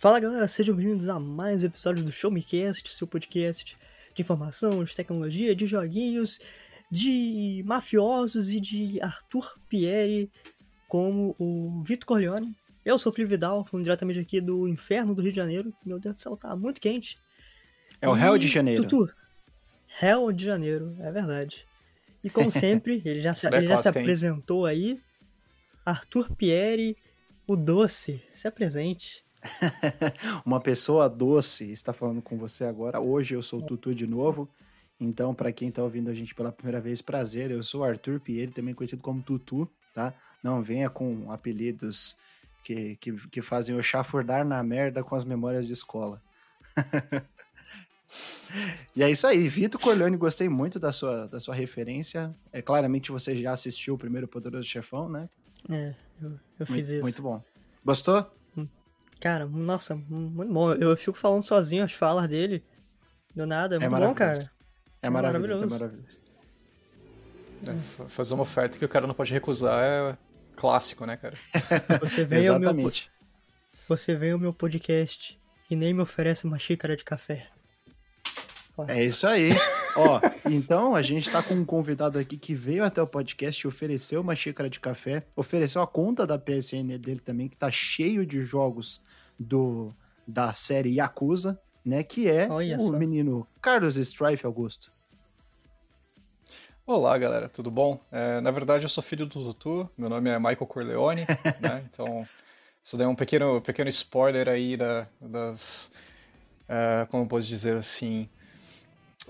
Fala galera, sejam bem-vindos a mais um episódio do Show Me Cast, seu podcast de informação, de tecnologia, de joguinhos, de mafiosos e de Arthur Pieri como o Vitor Corleone. Eu sou o Felipe Vidal, falando diretamente aqui do inferno do Rio de Janeiro. Meu Deus do céu, tá muito quente. É o Hell de Janeiro. Tutu, Hell de Janeiro, é verdade. E como sempre, ele já, se, ele já se apresentou aí. Arthur Pieri, o doce, se apresente. Uma pessoa doce está falando com você agora. Hoje eu sou o Tutu de novo. Então, para quem está ouvindo a gente pela primeira vez, prazer. Eu sou Arthur Pieri, também conhecido como Tutu, tá? Não venha com apelidos que, que, que fazem eu chafurdar na merda com as memórias de escola. e é isso aí, Vitor Corleone, gostei muito da sua, da sua referência. É claramente você já assistiu o primeiro Poderoso Chefão, né? É, eu, eu fiz muito, isso. Muito bom. Gostou? Cara, nossa, muito bom. Eu fico falando sozinho as falas dele. Do nada, é, muito bom, cara. É, é maravilhoso. É maravilhoso. É, fazer uma oferta que o cara não pode recusar é clássico, né, cara? Você vem Exatamente. Meu, você vem ao meu podcast e nem me oferece uma xícara de café. É isso aí. Ó, então a gente tá com um convidado aqui que veio até o podcast e ofereceu uma xícara de café, ofereceu a conta da PSN dele também, que tá cheio de jogos do da série Yakuza, né? Que é Olha o só. menino Carlos Strife Augusto. Olá, galera, tudo bom? É, na verdade, eu sou filho do Tutu, meu nome é Michael Corleone, né? Então, isso daí é um pequeno, pequeno spoiler aí da, das. Uh, como eu posso dizer assim?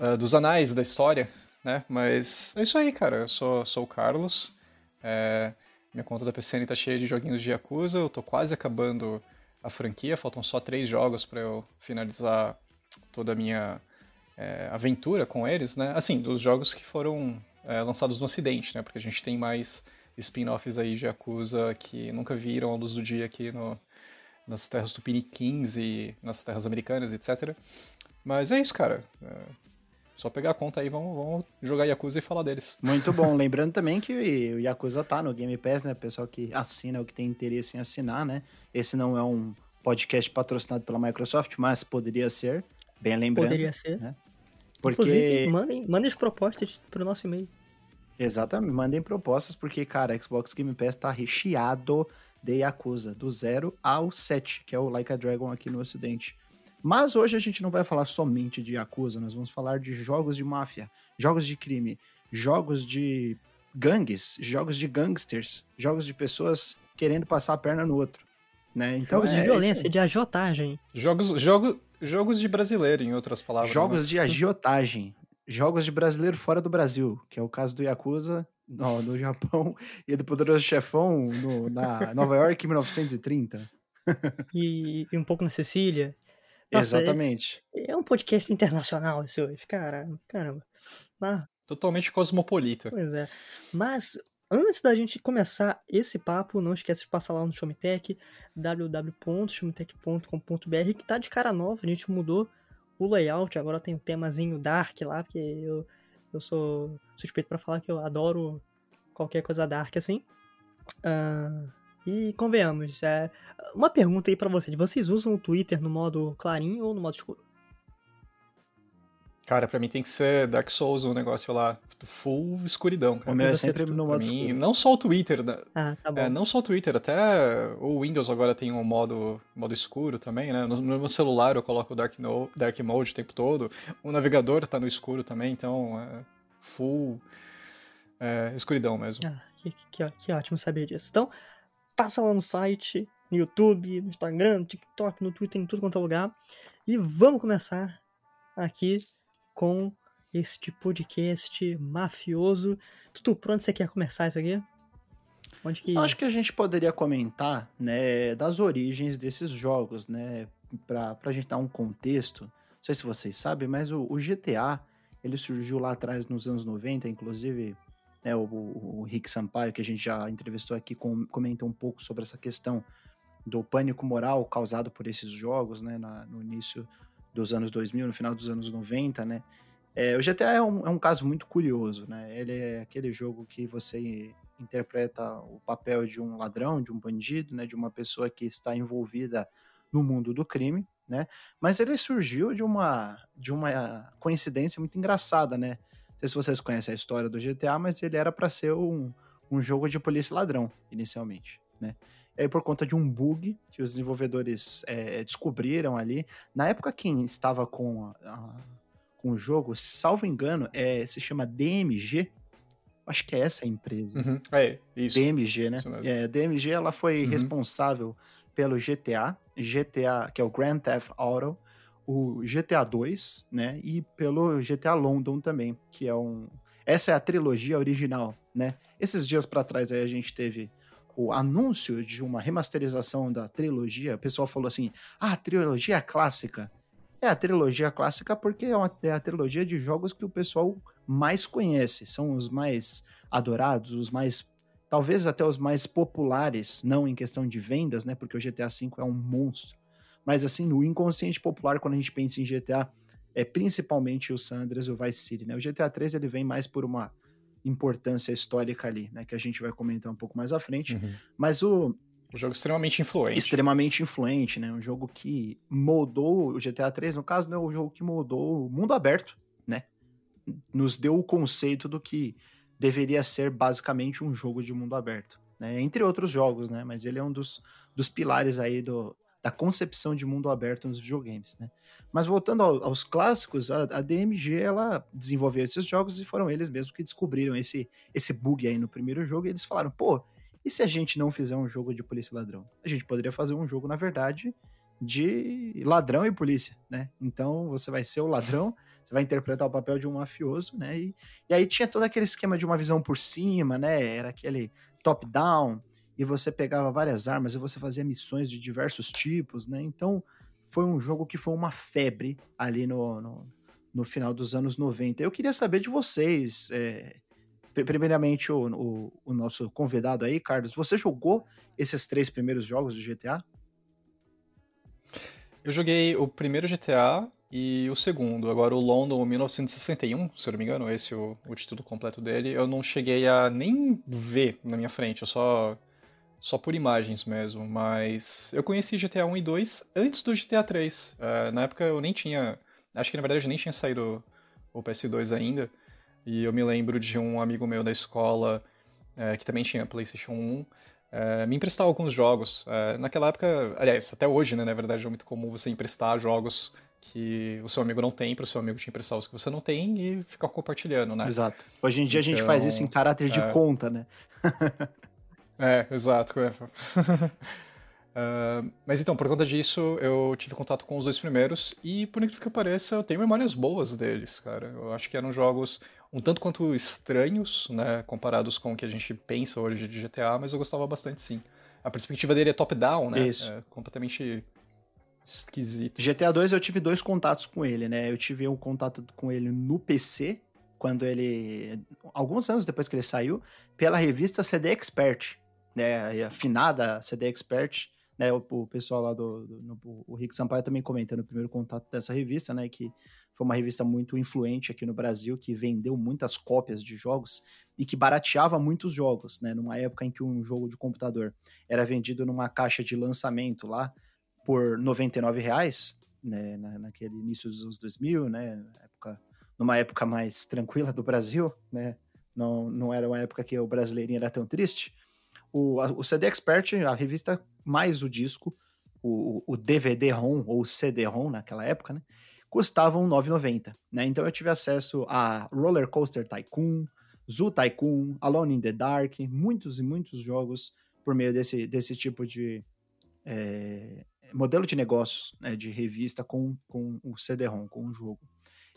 Uh, dos anais da história, né? Mas é isso aí, cara. Eu sou, sou o Carlos. É, minha conta da PCN tá cheia de joguinhos de Yakuza. Eu tô quase acabando a franquia. Faltam só três jogos para eu finalizar toda a minha é, aventura com eles, né? Assim, dos jogos que foram é, lançados no Ocidente, né? Porque a gente tem mais spin-offs aí de Yakuza que nunca viram a luz do dia aqui no, nas terras tupiniquins e nas terras americanas, etc. Mas é isso, cara. É, só pegar a conta aí, vamos, vamos jogar Yakuza e falar deles. Muito bom. Lembrando também que o Yakuza tá no Game Pass, né? O pessoal que assina, o que tem interesse em assinar, né? Esse não é um podcast patrocinado pela Microsoft, mas poderia ser, bem lembrando. Poderia ser. Né? Porque... Inclusive, mandem, mandem as propostas pro nosso e-mail. Exatamente, mandem propostas, porque, cara, Xbox Game Pass tá recheado de Yakuza, do 0 ao 7, que é o Like a Dragon aqui no ocidente. Mas hoje a gente não vai falar somente de Yakuza, nós vamos falar de jogos de máfia, jogos de crime, jogos de gangues, jogos de gangsters, jogos de pessoas querendo passar a perna no outro. Né? Então, jogos é, de violência, de agiotagem. Jogos, jogo, jogos de brasileiro, em outras palavras. Jogos né? de agiotagem. Jogos de brasileiro fora do Brasil, que é o caso do Yakuza no, no Japão e do Poderoso Chefão no, na Nova York em 1930. e, e um pouco na Sicília. Nossa, Exatamente. É, é, um podcast internacional esse hoje, cara, caramba. Ah, Totalmente cosmopolita. Pois é. Mas antes da gente começar esse papo, não esqueça de passar lá no Showmetech, www.showmetech.com.br, que tá de cara nova, a gente mudou o layout, agora tem o um temazinho dark lá, porque eu, eu sou suspeito para falar que eu adoro qualquer coisa dark assim. Uh, e convenhamos, é, uma pergunta aí para vocês: vocês usam o Twitter no modo clarinho ou no modo escuro? Cara, pra mim tem que ser Dark Souls o um negócio lá, full escuridão. Cara. O meu é sempre no modo mim, escuro. Não só o Twitter, né? Ah, tá bom. É, não só o Twitter, até o Windows agora tem um modo, modo escuro também, né? No, no meu celular eu coloco o Dark, no, Dark Mode o tempo todo. O navegador tá no escuro também, então é full é, escuridão mesmo. Ah, que, que, que ótimo saber disso. Então, passa lá no site, no YouTube, no Instagram, no TikTok, no Twitter, em tudo quanto é lugar. E vamos começar aqui com este podcast mafioso. Tutu, por onde você quer começar isso aqui? Onde que... Acho que a gente poderia comentar, né, das origens desses jogos, né, pra, pra gente dar um contexto. Não sei se vocês sabem, mas o, o GTA, ele surgiu lá atrás nos anos 90, inclusive né, o, o, Rick Sampaio, que a gente já entrevistou aqui, com, comenta um pouco sobre essa questão do pânico moral causado por esses jogos, né, na, no início dos anos 2000, no final dos anos 90, né. É, o GTA é um, é um caso muito curioso, né, ele é aquele jogo que você interpreta o papel de um ladrão, de um bandido, né, de uma pessoa que está envolvida no mundo do crime, né? Mas ele surgiu de uma, de uma coincidência muito engraçada, né? Não sei se vocês conhecem a história do GTA, mas ele era para ser um, um jogo de polícia ladrão, inicialmente, né? E aí, por conta de um bug que os desenvolvedores é, descobriram ali, na época quem estava com, a, com o jogo, salvo engano, é, se chama DMG, acho que é essa a empresa. Uhum. É, isso. DMG, né? Isso é, DMG ela foi uhum. responsável pelo GTA, GTA, que é o Grand Theft Auto, o GTA 2, né? E pelo GTA London também, que é um. Essa é a trilogia original, né? Esses dias para trás aí a gente teve o anúncio de uma remasterização da trilogia. O pessoal falou assim: ah, trilogia clássica. É a trilogia clássica porque é, uma, é a trilogia de jogos que o pessoal mais conhece, são os mais adorados, os mais talvez até os mais populares, não em questão de vendas, né? Porque o GTA V é um monstro. Mas assim, no inconsciente popular, quando a gente pensa em GTA, é principalmente o San Andreas e o Vice City, né? O GTA 3 ele vem mais por uma importância histórica ali, né? Que a gente vai comentar um pouco mais à frente. Uhum. Mas o um jogo extremamente influente. Extremamente influente, né? Um jogo que moldou o GTA 3, no caso, né? O jogo que moldou o mundo aberto, né? Nos deu o conceito do que deveria ser basicamente um jogo de mundo aberto, né? Entre outros jogos, né? Mas ele é um dos, dos pilares aí do, da concepção de mundo aberto nos videogames, né? Mas voltando ao, aos clássicos, a, a, DMG ela desenvolveu esses jogos e foram eles mesmos que descobriram esse, esse bug aí no primeiro jogo e eles falaram, pô, e se a gente não fizer um jogo de polícia e ladrão? A gente poderia fazer um jogo, na verdade, de ladrão e polícia, né? Então você vai ser o ladrão você vai interpretar o papel de um mafioso, né? E, e aí tinha todo aquele esquema de uma visão por cima, né? Era aquele top-down, e você pegava várias armas e você fazia missões de diversos tipos, né? Então foi um jogo que foi uma febre ali no, no, no final dos anos 90. Eu queria saber de vocês, é, primeiramente o, o, o, nosso convidado aí, Carlos, você jogou esses três primeiros jogos do GTA? Eu joguei o primeiro GTA, e o segundo, agora o London 1961, se eu não me engano, esse é o, o título completo dele, eu não cheguei a nem ver na minha frente, eu só só por imagens mesmo, mas eu conheci GTA 1 e 2 antes do GTA 3. Uh, na época eu nem tinha, acho que na verdade nem tinha saído o PS2 ainda, e eu me lembro de um amigo meu da escola uh, que também tinha PlayStation 1, é, me emprestar alguns jogos. É, naquela época, aliás, até hoje, né, na verdade, é muito comum você emprestar jogos que o seu amigo não tem para o seu amigo te emprestar os que você não tem e ficar compartilhando, né? Exato. Hoje em dia então, a gente faz isso em então, caráter de é... conta, né? é, exato. uh, mas então, por conta disso, eu tive contato com os dois primeiros e, por incrível que pareça, eu tenho memórias boas deles, cara. Eu acho que eram jogos um tanto quanto estranhos, né, comparados com o que a gente pensa hoje de GTA, mas eu gostava bastante sim. A perspectiva dele é top-down, né? Isso. É completamente esquisito. GTA 2 eu tive dois contatos com ele, né? Eu tive um contato com ele no PC, quando ele. Alguns anos depois que ele saiu, pela revista CD Expert, né? A afinada CD Expert, né? O, o pessoal lá do. do no, o Rick Sampaio também comenta no primeiro contato dessa revista, né? Que foi uma revista muito influente aqui no Brasil, que vendeu muitas cópias de jogos e que barateava muitos jogos, né? Numa época em que um jogo de computador era vendido numa caixa de lançamento lá por 99 reais, né, na, naquele início dos anos 2000, né, época, numa época mais tranquila do Brasil, né, não, não era uma época que o brasileirinho era tão triste, o, a, o CD Expert, a revista mais o disco, o, o DVD-ROM ou CD-ROM naquela época, né, custavam 9,90, né, então eu tive acesso a Roller Coaster Tycoon, Zoo Tycoon, Alone in the Dark, muitos e muitos jogos por meio desse, desse tipo de, é, modelo de negócios né, de revista com, com o CD-ROM, com o jogo.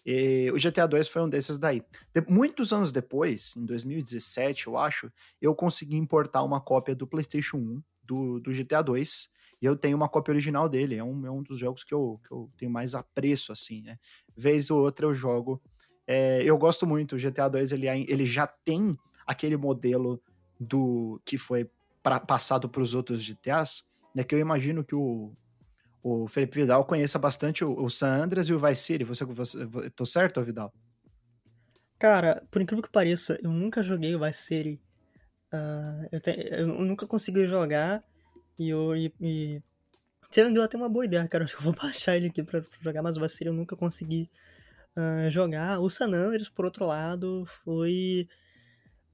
E o GTA 2 foi um desses daí. De, muitos anos depois, em 2017, eu acho, eu consegui importar uma cópia do PlayStation 1 do, do GTA 2. E eu tenho uma cópia original dele. É um, é um dos jogos que eu, que eu tenho mais apreço, assim, né? Vez ou outra eu jogo. É, eu gosto muito. O GTA 2 ele, ele já tem aquele modelo do que foi pra, passado para os outros GTAs, né? Que eu imagino que o, o Felipe Vidal conheça bastante o, o San Andreas e o Vice City. Você, você, tô certo, Vidal? Cara, por incrível que pareça, eu nunca joguei o Vice City. Uh, eu, te, eu, nunca consegui jogar e, eu, e, e você deu até uma boa ideia, cara. Acho que eu vou baixar ele aqui pra, pra jogar, mas o Vice City eu nunca consegui uh, jogar. O San Andreas, por outro lado, foi.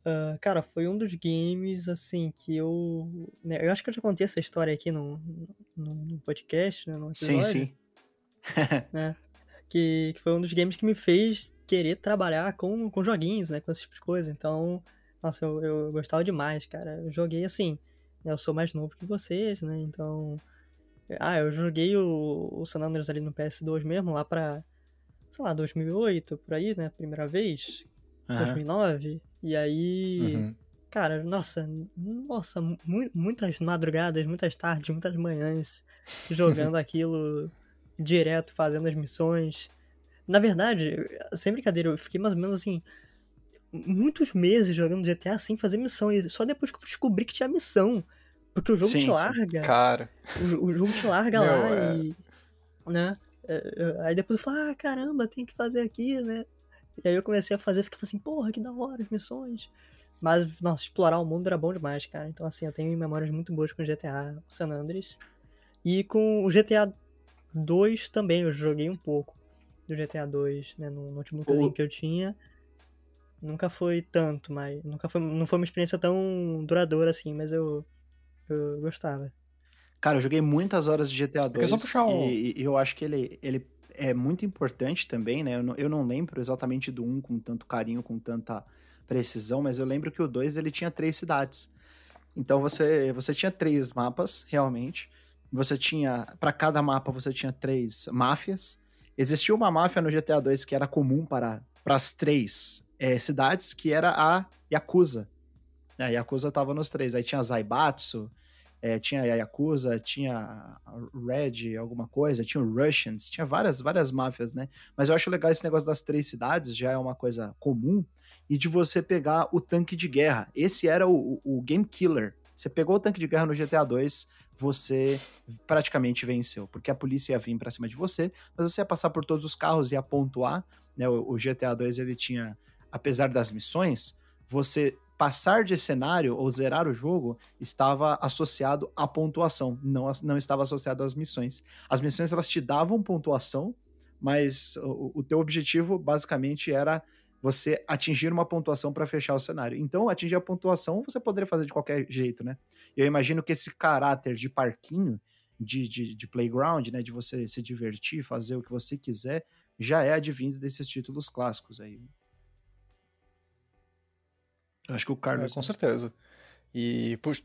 Uh, cara, foi um dos games, assim, que eu. Né, eu acho que eu já contei essa história aqui no, no, no podcast, né? No episódio, sim, sim. né? Que, que foi um dos games que me fez querer trabalhar com, com joguinhos, né? Com esse tipo de coisa. Então, nossa, eu, eu gostava demais, cara. Eu joguei assim. Eu sou mais novo que vocês, né? Então. Ah, eu joguei o, o San Andreas ali no PS2 mesmo, lá pra. Sei lá, 2008, por aí, né? Primeira vez. Uhum. 2009. E aí. Uhum. Cara, nossa, nossa, mu muitas madrugadas, muitas tardes, muitas manhãs jogando aquilo direto, fazendo as missões. Na verdade, sem brincadeira, eu fiquei mais ou menos assim. Muitos meses jogando GTA sem fazer missão. E só depois que eu descobri que tinha missão. Porque o jogo sim, te larga. Sim. Cara. O, o, jogo te larga Meu, lá é... e. Né? É, é, aí depois eu falo, ah, caramba, tem que fazer aqui, né? E aí eu comecei a fazer, ficava assim, porra, que da hora as missões. Mas, nossa, explorar o mundo era bom demais, cara. Então, assim, eu tenho memórias muito boas com GTA San Andreas. E com o GTA 2 também, eu joguei um pouco do GTA 2, né, no notebookzinho o... que eu tinha. Nunca foi tanto, mas nunca foi, não foi uma experiência tão duradoura assim, mas eu, eu gostava. Cara, eu joguei muitas horas de GTA 2 um... e, e, eu acho que ele, ele é muito importante também, né? Eu não, eu não lembro exatamente do 1 com tanto carinho, com tanta precisão, mas eu lembro que o 2 ele tinha três cidades. Então você, você tinha três mapas, realmente. Você tinha, para cada mapa você tinha três máfias. Existia uma máfia no GTA 2 que era comum para, as três é, cidades, que era a Yakuza. A Yakuza estava nos três. Aí tinha a Zaibatsu, é, tinha a Yakuza, tinha a Red, alguma coisa, tinha o Russians, tinha várias, várias máfias, né? Mas eu acho legal esse negócio das três cidades, já é uma coisa comum, e de você pegar o tanque de guerra. Esse era o, o, o Game Killer. Você pegou o tanque de guerra no GTA 2, você praticamente venceu, porque a polícia ia vir para cima de você, mas você ia passar por todos os carros e ia pontuar, né? O, o GTA 2 ele tinha, apesar das missões, você passar de cenário ou zerar o jogo estava associado à pontuação, não, não estava associado às missões. As missões elas te davam pontuação, mas o, o teu objetivo basicamente era você atingir uma pontuação para fechar o cenário. Então, atingir a pontuação você poderia fazer de qualquer jeito, né? Eu imagino que esse caráter de parquinho, de, de, de playground, né, de você se divertir, fazer o que você quiser, já é advindo desses títulos clássicos aí. Acho que o Carlos. É, com certeza. E pux...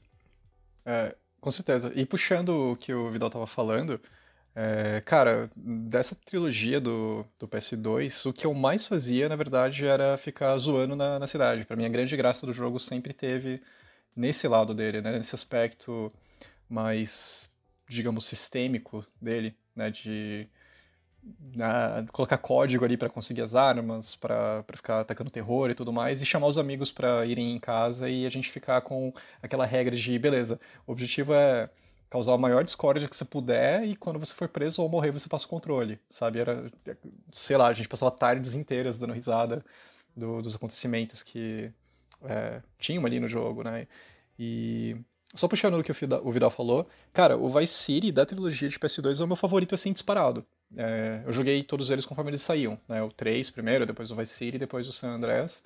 É, com certeza. E puxando o que o Vidal tava falando, é, cara, dessa trilogia do, do PS2, o que eu mais fazia, na verdade, era ficar zoando na, na cidade. Para mim, a grande graça do jogo sempre teve nesse lado dele, né? Nesse aspecto mais, digamos, sistêmico dele, né? De uh, colocar código ali para conseguir as armas, para ficar atacando terror e tudo mais, e chamar os amigos para irem em casa e a gente ficar com aquela regra de, beleza, o objetivo é causar a maior discórdia que você puder e quando você for preso ou morrer você passa o controle, sabe? Era, sei lá, a gente passava tardes inteiras dando risada do, dos acontecimentos que é, tinham ali no jogo, né? E só puxando o que o Vidal falou, cara, o Vice City da trilogia de PS2 é o meu favorito assim disparado. É, eu joguei todos eles conforme eles saíam, né? O 3 primeiro, depois o Vice City, depois o San Andreas.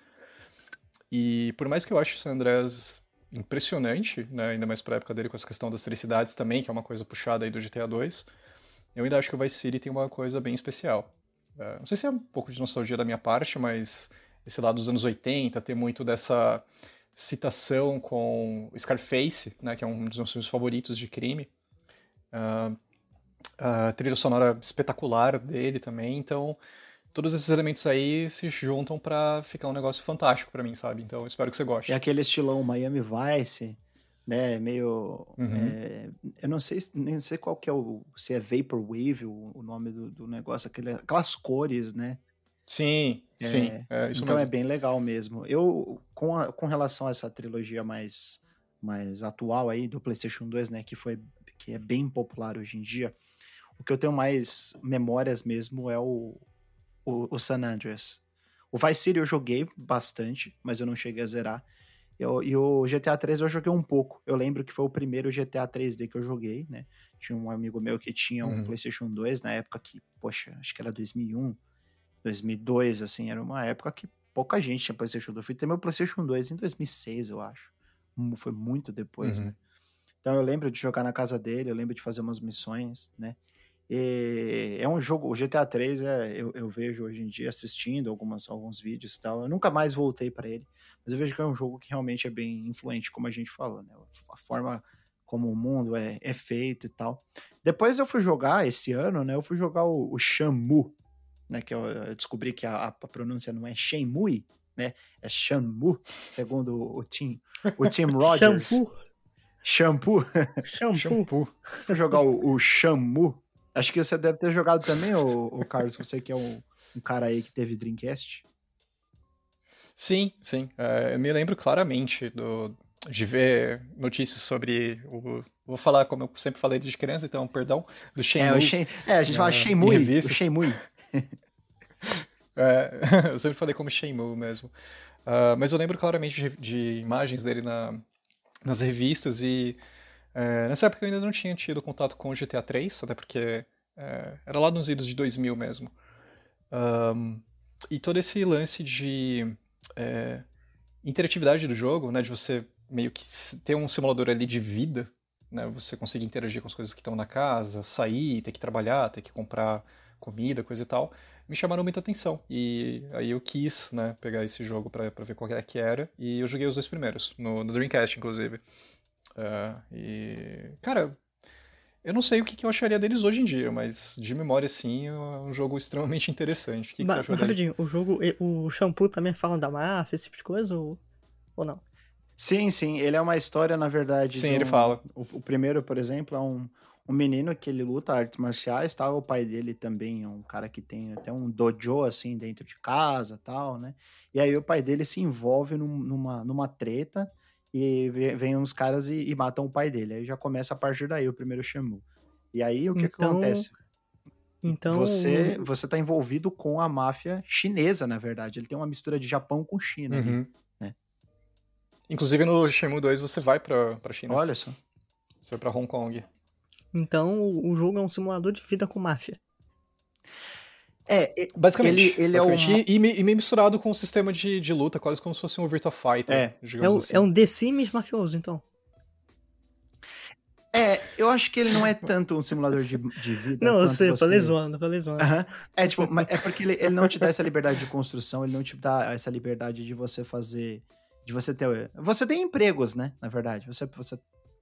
E por mais que eu ache o San Andreas impressionante, né? ainda mais pra época dele com essa questão das três cidades também, que é uma coisa puxada aí do GTA 2, eu ainda acho que o Vice City tem uma coisa bem especial. É, não sei se é um pouco de nostalgia da minha parte, mas esse lado dos anos 80, ter muito dessa citação com Scarface, né, que é um dos meus filmes favoritos de crime. Uh, a trilha sonora espetacular dele também, então todos esses elementos aí se juntam para ficar um negócio fantástico para mim, sabe? Então espero que você goste. É aquele estilão Miami Vice, né? Meio. Uhum. É, eu não sei, nem sei qual que é o. Se é Vaporwave o, o nome do, do negócio, aquele, aquelas cores, né? Sim, é, sim. É, então mesmo. é bem legal mesmo. Eu, com, a, com relação a essa trilogia mais, mais atual aí do PlayStation 2, né? Que foi. Que é bem popular hoje em dia. O que eu tenho mais memórias mesmo é o, o, o San Andreas. O Vice City eu joguei bastante, mas eu não cheguei a zerar. Eu, e o GTA 3 eu joguei um pouco. Eu lembro que foi o primeiro GTA 3D que eu joguei, né? Tinha um amigo meu que tinha um uhum. PlayStation 2 na época que, poxa, acho que era 2001, 2002, assim, era uma época que pouca gente tinha PlayStation 2. Eu fui ter meu PlayStation 2 em 2006, eu acho. Foi muito depois, uhum. né? Então eu lembro de jogar na casa dele, eu lembro de fazer umas missões, né? E é um jogo, o GTA 3 é, eu, eu, vejo hoje em dia assistindo algumas, alguns vídeos e tal. Eu nunca mais voltei para ele, mas eu vejo que é um jogo que realmente é bem influente, como a gente falou, né? A forma como o mundo é, é feito e tal. Depois eu fui jogar esse ano, né? Eu fui jogar o, o Shamu, né? Que eu, eu descobri que a, a, pronúncia não é Shenmue, né? É Shamu, segundo o Tim, o Tim Rogers. Shampoo. Shampoo. Shampoo. Vou jogar o, o Shamu. Acho que você deve ter jogado também, o, o Carlos, você que é um, um cara aí que teve Dreamcast. Sim, sim. É, eu me lembro claramente do, de ver notícias sobre o. Vou falar como eu sempre falei desde criança, então, perdão, do Shenmue. É, o Shen, é a gente fala Shenmue, o Shenmue. é, eu sempre falei como Shenmue mesmo. Uh, mas eu lembro claramente de, de imagens dele na, nas revistas e é, nessa época eu ainda não tinha tido contato com o GTA 3, até porque é, era lá nos idos de 2000 mesmo. Um, e todo esse lance de é, interatividade do jogo, né, de você meio que ter um simulador ali de vida, né, você conseguir interagir com as coisas que estão na casa, sair, ter que trabalhar, ter que comprar comida, coisa e tal, me chamaram muita atenção. E aí eu quis, né, pegar esse jogo para ver qual é que era, e eu joguei os dois primeiros, no, no Dreamcast, inclusive. Uh, e, cara, eu não sei o que, que, eu acharia deles hoje em dia, mas de memória, sim, é um jogo extremamente interessante. O que, que você achou dele? o jogo, o shampoo também fala da máfia, esse tipo de coisa, ou, ou não? Sim, sim, ele é uma história, na verdade. Sim, um, ele fala. O, o, primeiro, por exemplo, é um, um menino que ele luta artes marciais, tal. O pai dele também é um cara que tem até um dojo, assim, dentro de casa, tal, né? E aí o pai dele se envolve num, numa, numa treta e vem uns caras e, e, matam o pai dele. Aí já começa a partir daí o primeiro Shamu. E aí o que, então, que acontece? Então você você tá envolvido com a máfia chinesa, na verdade. Ele tem uma mistura de Japão com China. Uhum. Ali, né? Inclusive no Shenmue 2 você vai pra, pra China. Olha só. Você vai pra Hong Kong. Então o jogo é um simulador de vida com máfia. É, basicamente. Ele, ele basicamente. é um... e, e, meio misturado com o um sistema de, de luta, quase como se fosse um Virtua Fighter. É, é, um, assim. é um The Sims mafioso, então. É, eu acho que ele não é tanto um simulador de, de vida. Não, eu sei, você... falei zoando, falei zoando. Uhum. É, tipo, é porque ele, ele não te dá essa liberdade de construção, ele não te dá essa liberdade de você fazer. De você ter. Você tem empregos, né? Na verdade. Você, você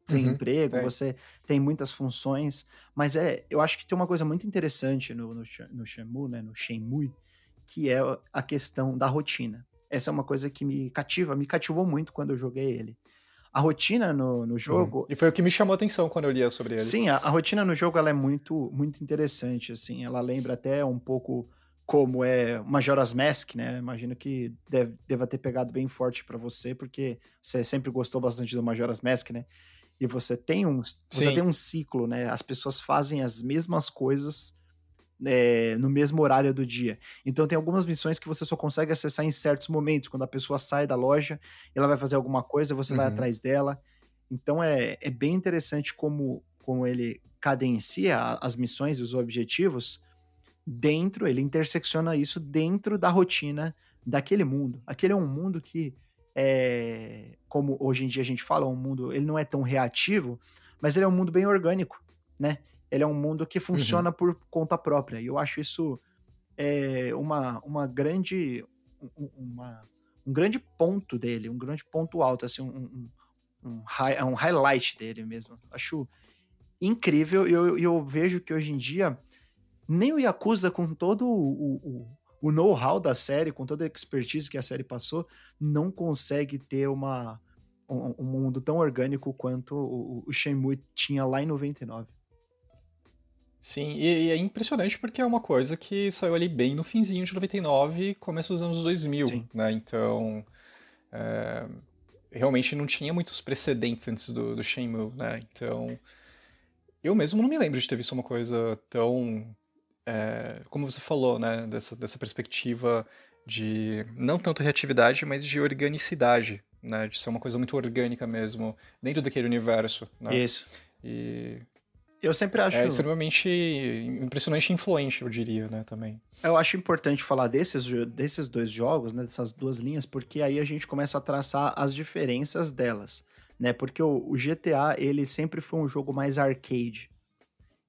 tem uhum, emprego, é. você tem muitas funções, mas é, eu acho que tem uma coisa muito interessante no, no, no Shenmue, né, no Shenmue, que é a questão da rotina. Essa é uma coisa que me cativa, me cativou muito quando eu joguei ele. A rotina no, no jogo... Uhum. E foi o que me chamou a atenção quando eu lia sobre ele. Sim, a, a rotina no jogo ela é muito, muito interessante, assim, ela lembra até um pouco como é Majora's Mask, né? Imagino que deve, deva ter pegado bem forte para você, porque você sempre gostou bastante do Majora's Mask, né? E você tem um, você tem um ciclo, né? As pessoas fazem as mesmas coisas é, no mesmo horário do dia. Então tem algumas missões que você só consegue acessar em certos momentos, quando a pessoa sai da loja, ela vai fazer alguma coisa, você uhum. vai atrás dela. Então é, é bem interessante como, como ele cadencia as missões e os objetivos dentro, ele intersecciona isso dentro da rotina daquele mundo. Aquele é um mundo que é, como hoje em dia a gente fala, um mundo, ele não é tão reativo, mas ele é um mundo bem orgânico, né? Ele é um mundo que funciona uhum. por conta própria. E eu acho isso é, uma, uma grande uma, um grande ponto dele, um grande ponto alto, assim, um, um, um, high, um highlight dele mesmo. Acho incrível e eu, eu vejo que hoje em dia nem o Yakuza com todo o, o, o know-how da série, com toda a expertise que a série passou, não consegue ter uma, um, um mundo tão orgânico quanto o, o Shenmue tinha lá em 99. Sim, e, e, é impressionante porque é uma coisa que saiu ali bem no finzinho de 99 e começo dos anos 2000, Sim. né? Então, é, realmente não tinha muitos precedentes antes do, do Shenmue, né? Então, eu mesmo não me lembro de ter visto uma coisa tão é, como você falou, né, dessa, dessa perspectiva de não tanto reatividade, mas de organicidade, né, de ser uma coisa muito orgânica mesmo, dentro daquele universo. Né? Isso. E Eu sempre acho. É extremamente impressionante e influente, eu diria, né, também. Eu acho importante falar desses, desses dois jogos, né, dessas duas linhas, porque aí a gente começa a traçar as diferenças delas, né? Porque o, o GTA, ele sempre foi um jogo mais arcade.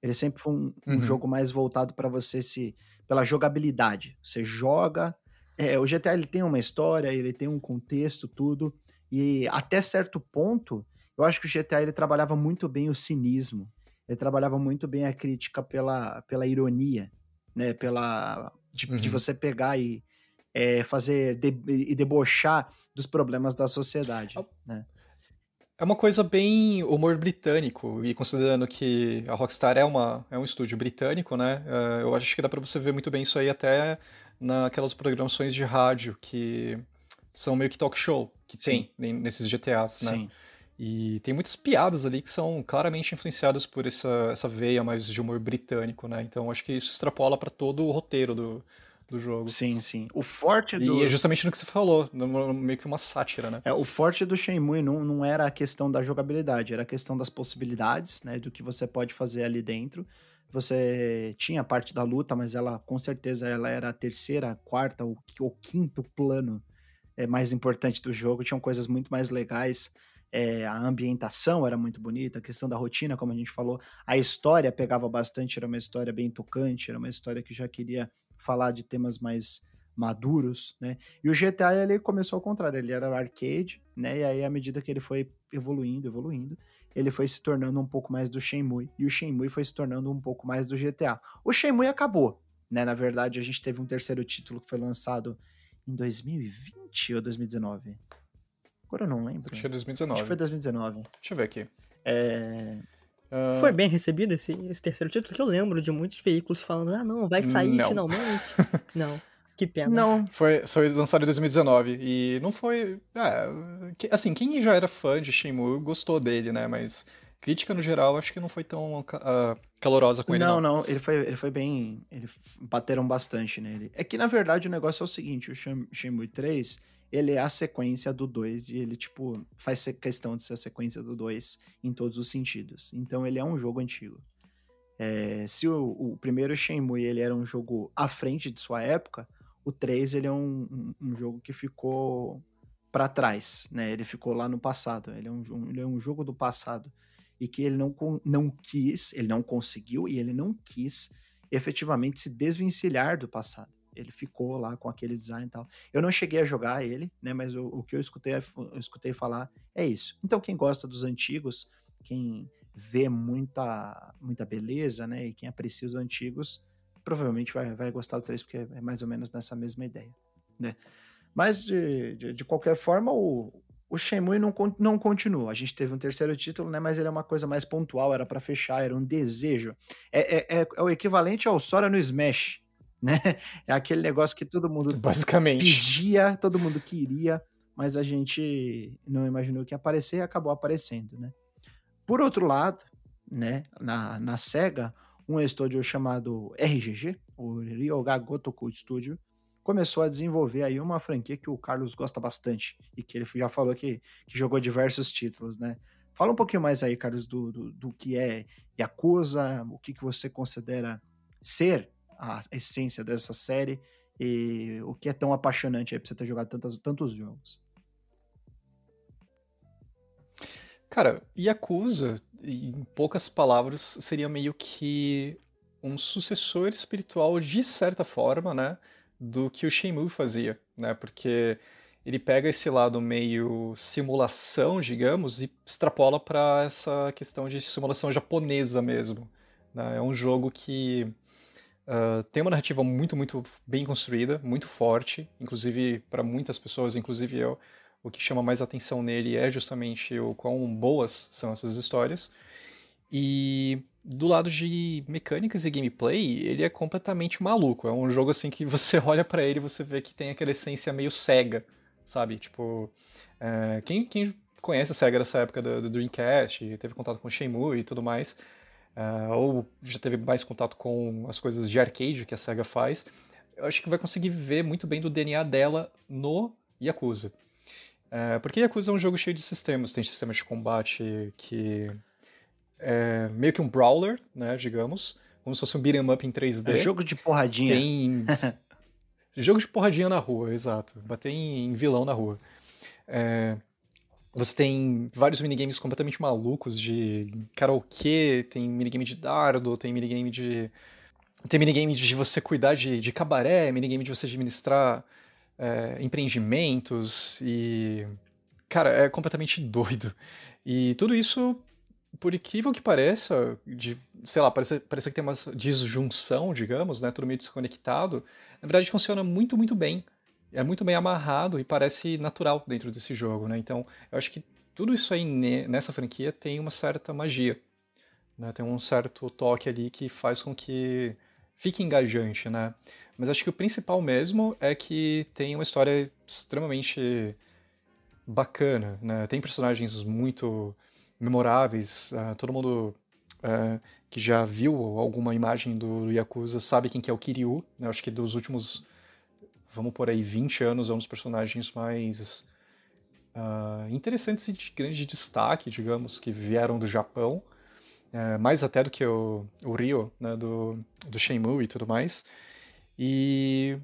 Ele sempre foi um, um uhum. jogo mais voltado para você se pela jogabilidade. Você joga, é, o GTA ele tem uma história, ele tem um contexto, tudo, e até certo ponto, eu acho que o GTA ele trabalhava muito bem o cinismo ele trabalhava muito bem a crítica pela, pela ironia, né? Pela de, uhum. de você pegar e é, fazer de, e debochar dos problemas da sociedade, né? É uma coisa bem humor britânico, e considerando que a Rockstar é, uma, é um estúdio britânico, né? Uh, eu acho que dá pra você ver muito bem isso aí até naquelas programações de rádio que são meio que talk show que Sim. tem nesses GTAs, né? Sim. E tem muitas piadas ali que são claramente influenciadas por essa, essa veia mais de humor britânico, né? Então acho que isso extrapola para todo o roteiro do, do jogo. Sim, sim. O forte do. E é justamente no que você falou, meio que uma sátira, né? É, o forte do Shenmue não, não era a questão da jogabilidade, era a questão das possibilidades, né? Do que você pode fazer ali dentro. Você tinha a parte da luta, mas ela, com certeza, ela era a terceira, quarta ou, ou quinto plano é, mais importante do jogo. Tinham coisas muito mais legais é, a ambientação era muito bonita, a questão da rotina, como a gente falou, a história pegava bastante, era uma história bem tocante, era uma história que já queria falar de temas mais maduros, né? E o GTA ele começou ao contrário, ele era arcade, né? E aí à medida que ele foi evoluindo, evoluindo, ele foi se tornando um pouco mais do Shenmue e o Shenmue foi se tornando um pouco mais do GTA. O Shenmue acabou, né? Na verdade, a gente teve um terceiro título que foi lançado em 2020 ou 2019. Agora eu não lembro. Acho que é 2019. Acho que foi 2019. Deixa eu ver aqui. É... Uh... Foi bem recebido esse, esse terceiro título, que eu lembro de muitos veículos falando, ah não, vai sair não. finalmente. não. Que pena. Não. Foi, foi lançado em 2019 e não foi. É, assim, quem já era fã de Shenmue gostou dele, né? Mas crítica no geral acho que não foi tão uh, calorosa com ele. Não, não, não, ele foi, ele foi bem. Ele bateram bastante nele. É que na verdade o negócio é o seguinte: o Shenmue 3 ele é a sequência do 2 e ele, tipo, faz questão de ser a sequência do 2 em todos os sentidos. Então ele é um jogo antigo. É, se o, o, primeiro Shenmue ele era um jogo à frente de sua época, o 3 ele é um, um, um jogo que ficou para trás, né? Ele ficou lá no passado. Ele é um, ele é um jogo do passado e que ele não, não quis, ele não conseguiu e ele não quis efetivamente se desvencilhar do passado ele ficou lá com aquele design e tal. Eu não cheguei a jogar ele, né? Mas o, o que eu escutei, eu escutei falar é isso. Então, quem gosta dos antigos, quem vê muita, muita beleza, né? E quem aprecia os antigos, provavelmente vai, vai gostar do 3, porque é mais ou menos nessa mesma ideia, né? Mas, de, de, de qualquer forma, o, o Shenmue não, não continua. A gente teve um terceiro título, né? Mas ele é uma coisa mais pontual, era para fechar, era um desejo. É, é, é, é, o equivalente ao Sora no Smash, né? É aquele negócio que todo mundo Basicamente. pedia, todo mundo queria, mas a gente não imaginou que ia aparecer e acabou aparecendo, né? Por outro lado, né, na, na SEGA, um estúdio chamado RGG, o Ryoga Gotoku Studio, começou a desenvolver aí uma franquia que o Carlos gosta bastante e que ele já falou que, que jogou diversos títulos, né? Fala um pouquinho mais aí, Carlos, do, do, do que é Yakuza, o que, que você considera ser a essência dessa série e o que é tão apaixonante aí pra você ter jogado tantos jogos. Cara, Yakuza, em poucas palavras, seria meio que um sucessor espiritual, de certa forma, né, do que o Shenmue fazia, né, porque ele pega esse lado meio simulação, digamos, e extrapola para essa questão de simulação japonesa mesmo. Né? É um jogo que Uh, tem uma narrativa muito, muito bem construída, muito forte, inclusive para muitas pessoas, inclusive eu, o que chama mais atenção nele é justamente o quão boas são essas histórias. E do lado de mecânicas e gameplay, ele é completamente maluco. É um jogo assim que você olha para ele e você vê que tem aquela essência meio cega, sabe? Tipo, uh, quem, quem conhece a SEGA dessa época do, do Dreamcast, teve contato com Shenmue e tudo mais, uh, ou já teve mais contato com as coisas de arcade que a SEGA faz, eu acho que vai conseguir ver muito bem do DNA dela no Yakuza. Uh, porque Yakuza é um jogo cheio de sistemas, tem sistemas de combate que é meio que um brawler, né, digamos, como se fosse um beat'em up em 3D. É jogo de porradinha. Tem jogo de porradinha na rua, exato. Bater em, vilão na rua. É... Você tem vários minigames completamente malucos de karaokê, tem minigame de dardo, tem minigame de. Tem minigame de você cuidar de, de cabaré, minigame de você administrar é, empreendimentos e. Cara, é completamente doido. E tudo isso, por incrível que pareça, de, sei lá, parece, parece que tem uma disjunção, digamos, né? Tudo meio desconectado. Na verdade, funciona muito, muito bem. É muito bem amarrado e parece natural dentro desse jogo, né? Então, eu acho que tudo isso aí nessa franquia tem uma certa magia. Né? Tem um certo toque ali que faz com que fique engajante, né? Mas acho que o principal mesmo é que tem uma história extremamente bacana, né? Tem personagens muito memoráveis. Uh, todo mundo uh, que já viu alguma imagem do Yakuza sabe quem que é o Kiryu. Né? Acho que dos últimos, vamos por aí, 20 anos é um dos personagens mais uh, interessantes e de grande destaque, digamos, que vieram do Japão. mais até do que o, o Ryo, né? do, do Shenmue e tudo mais. E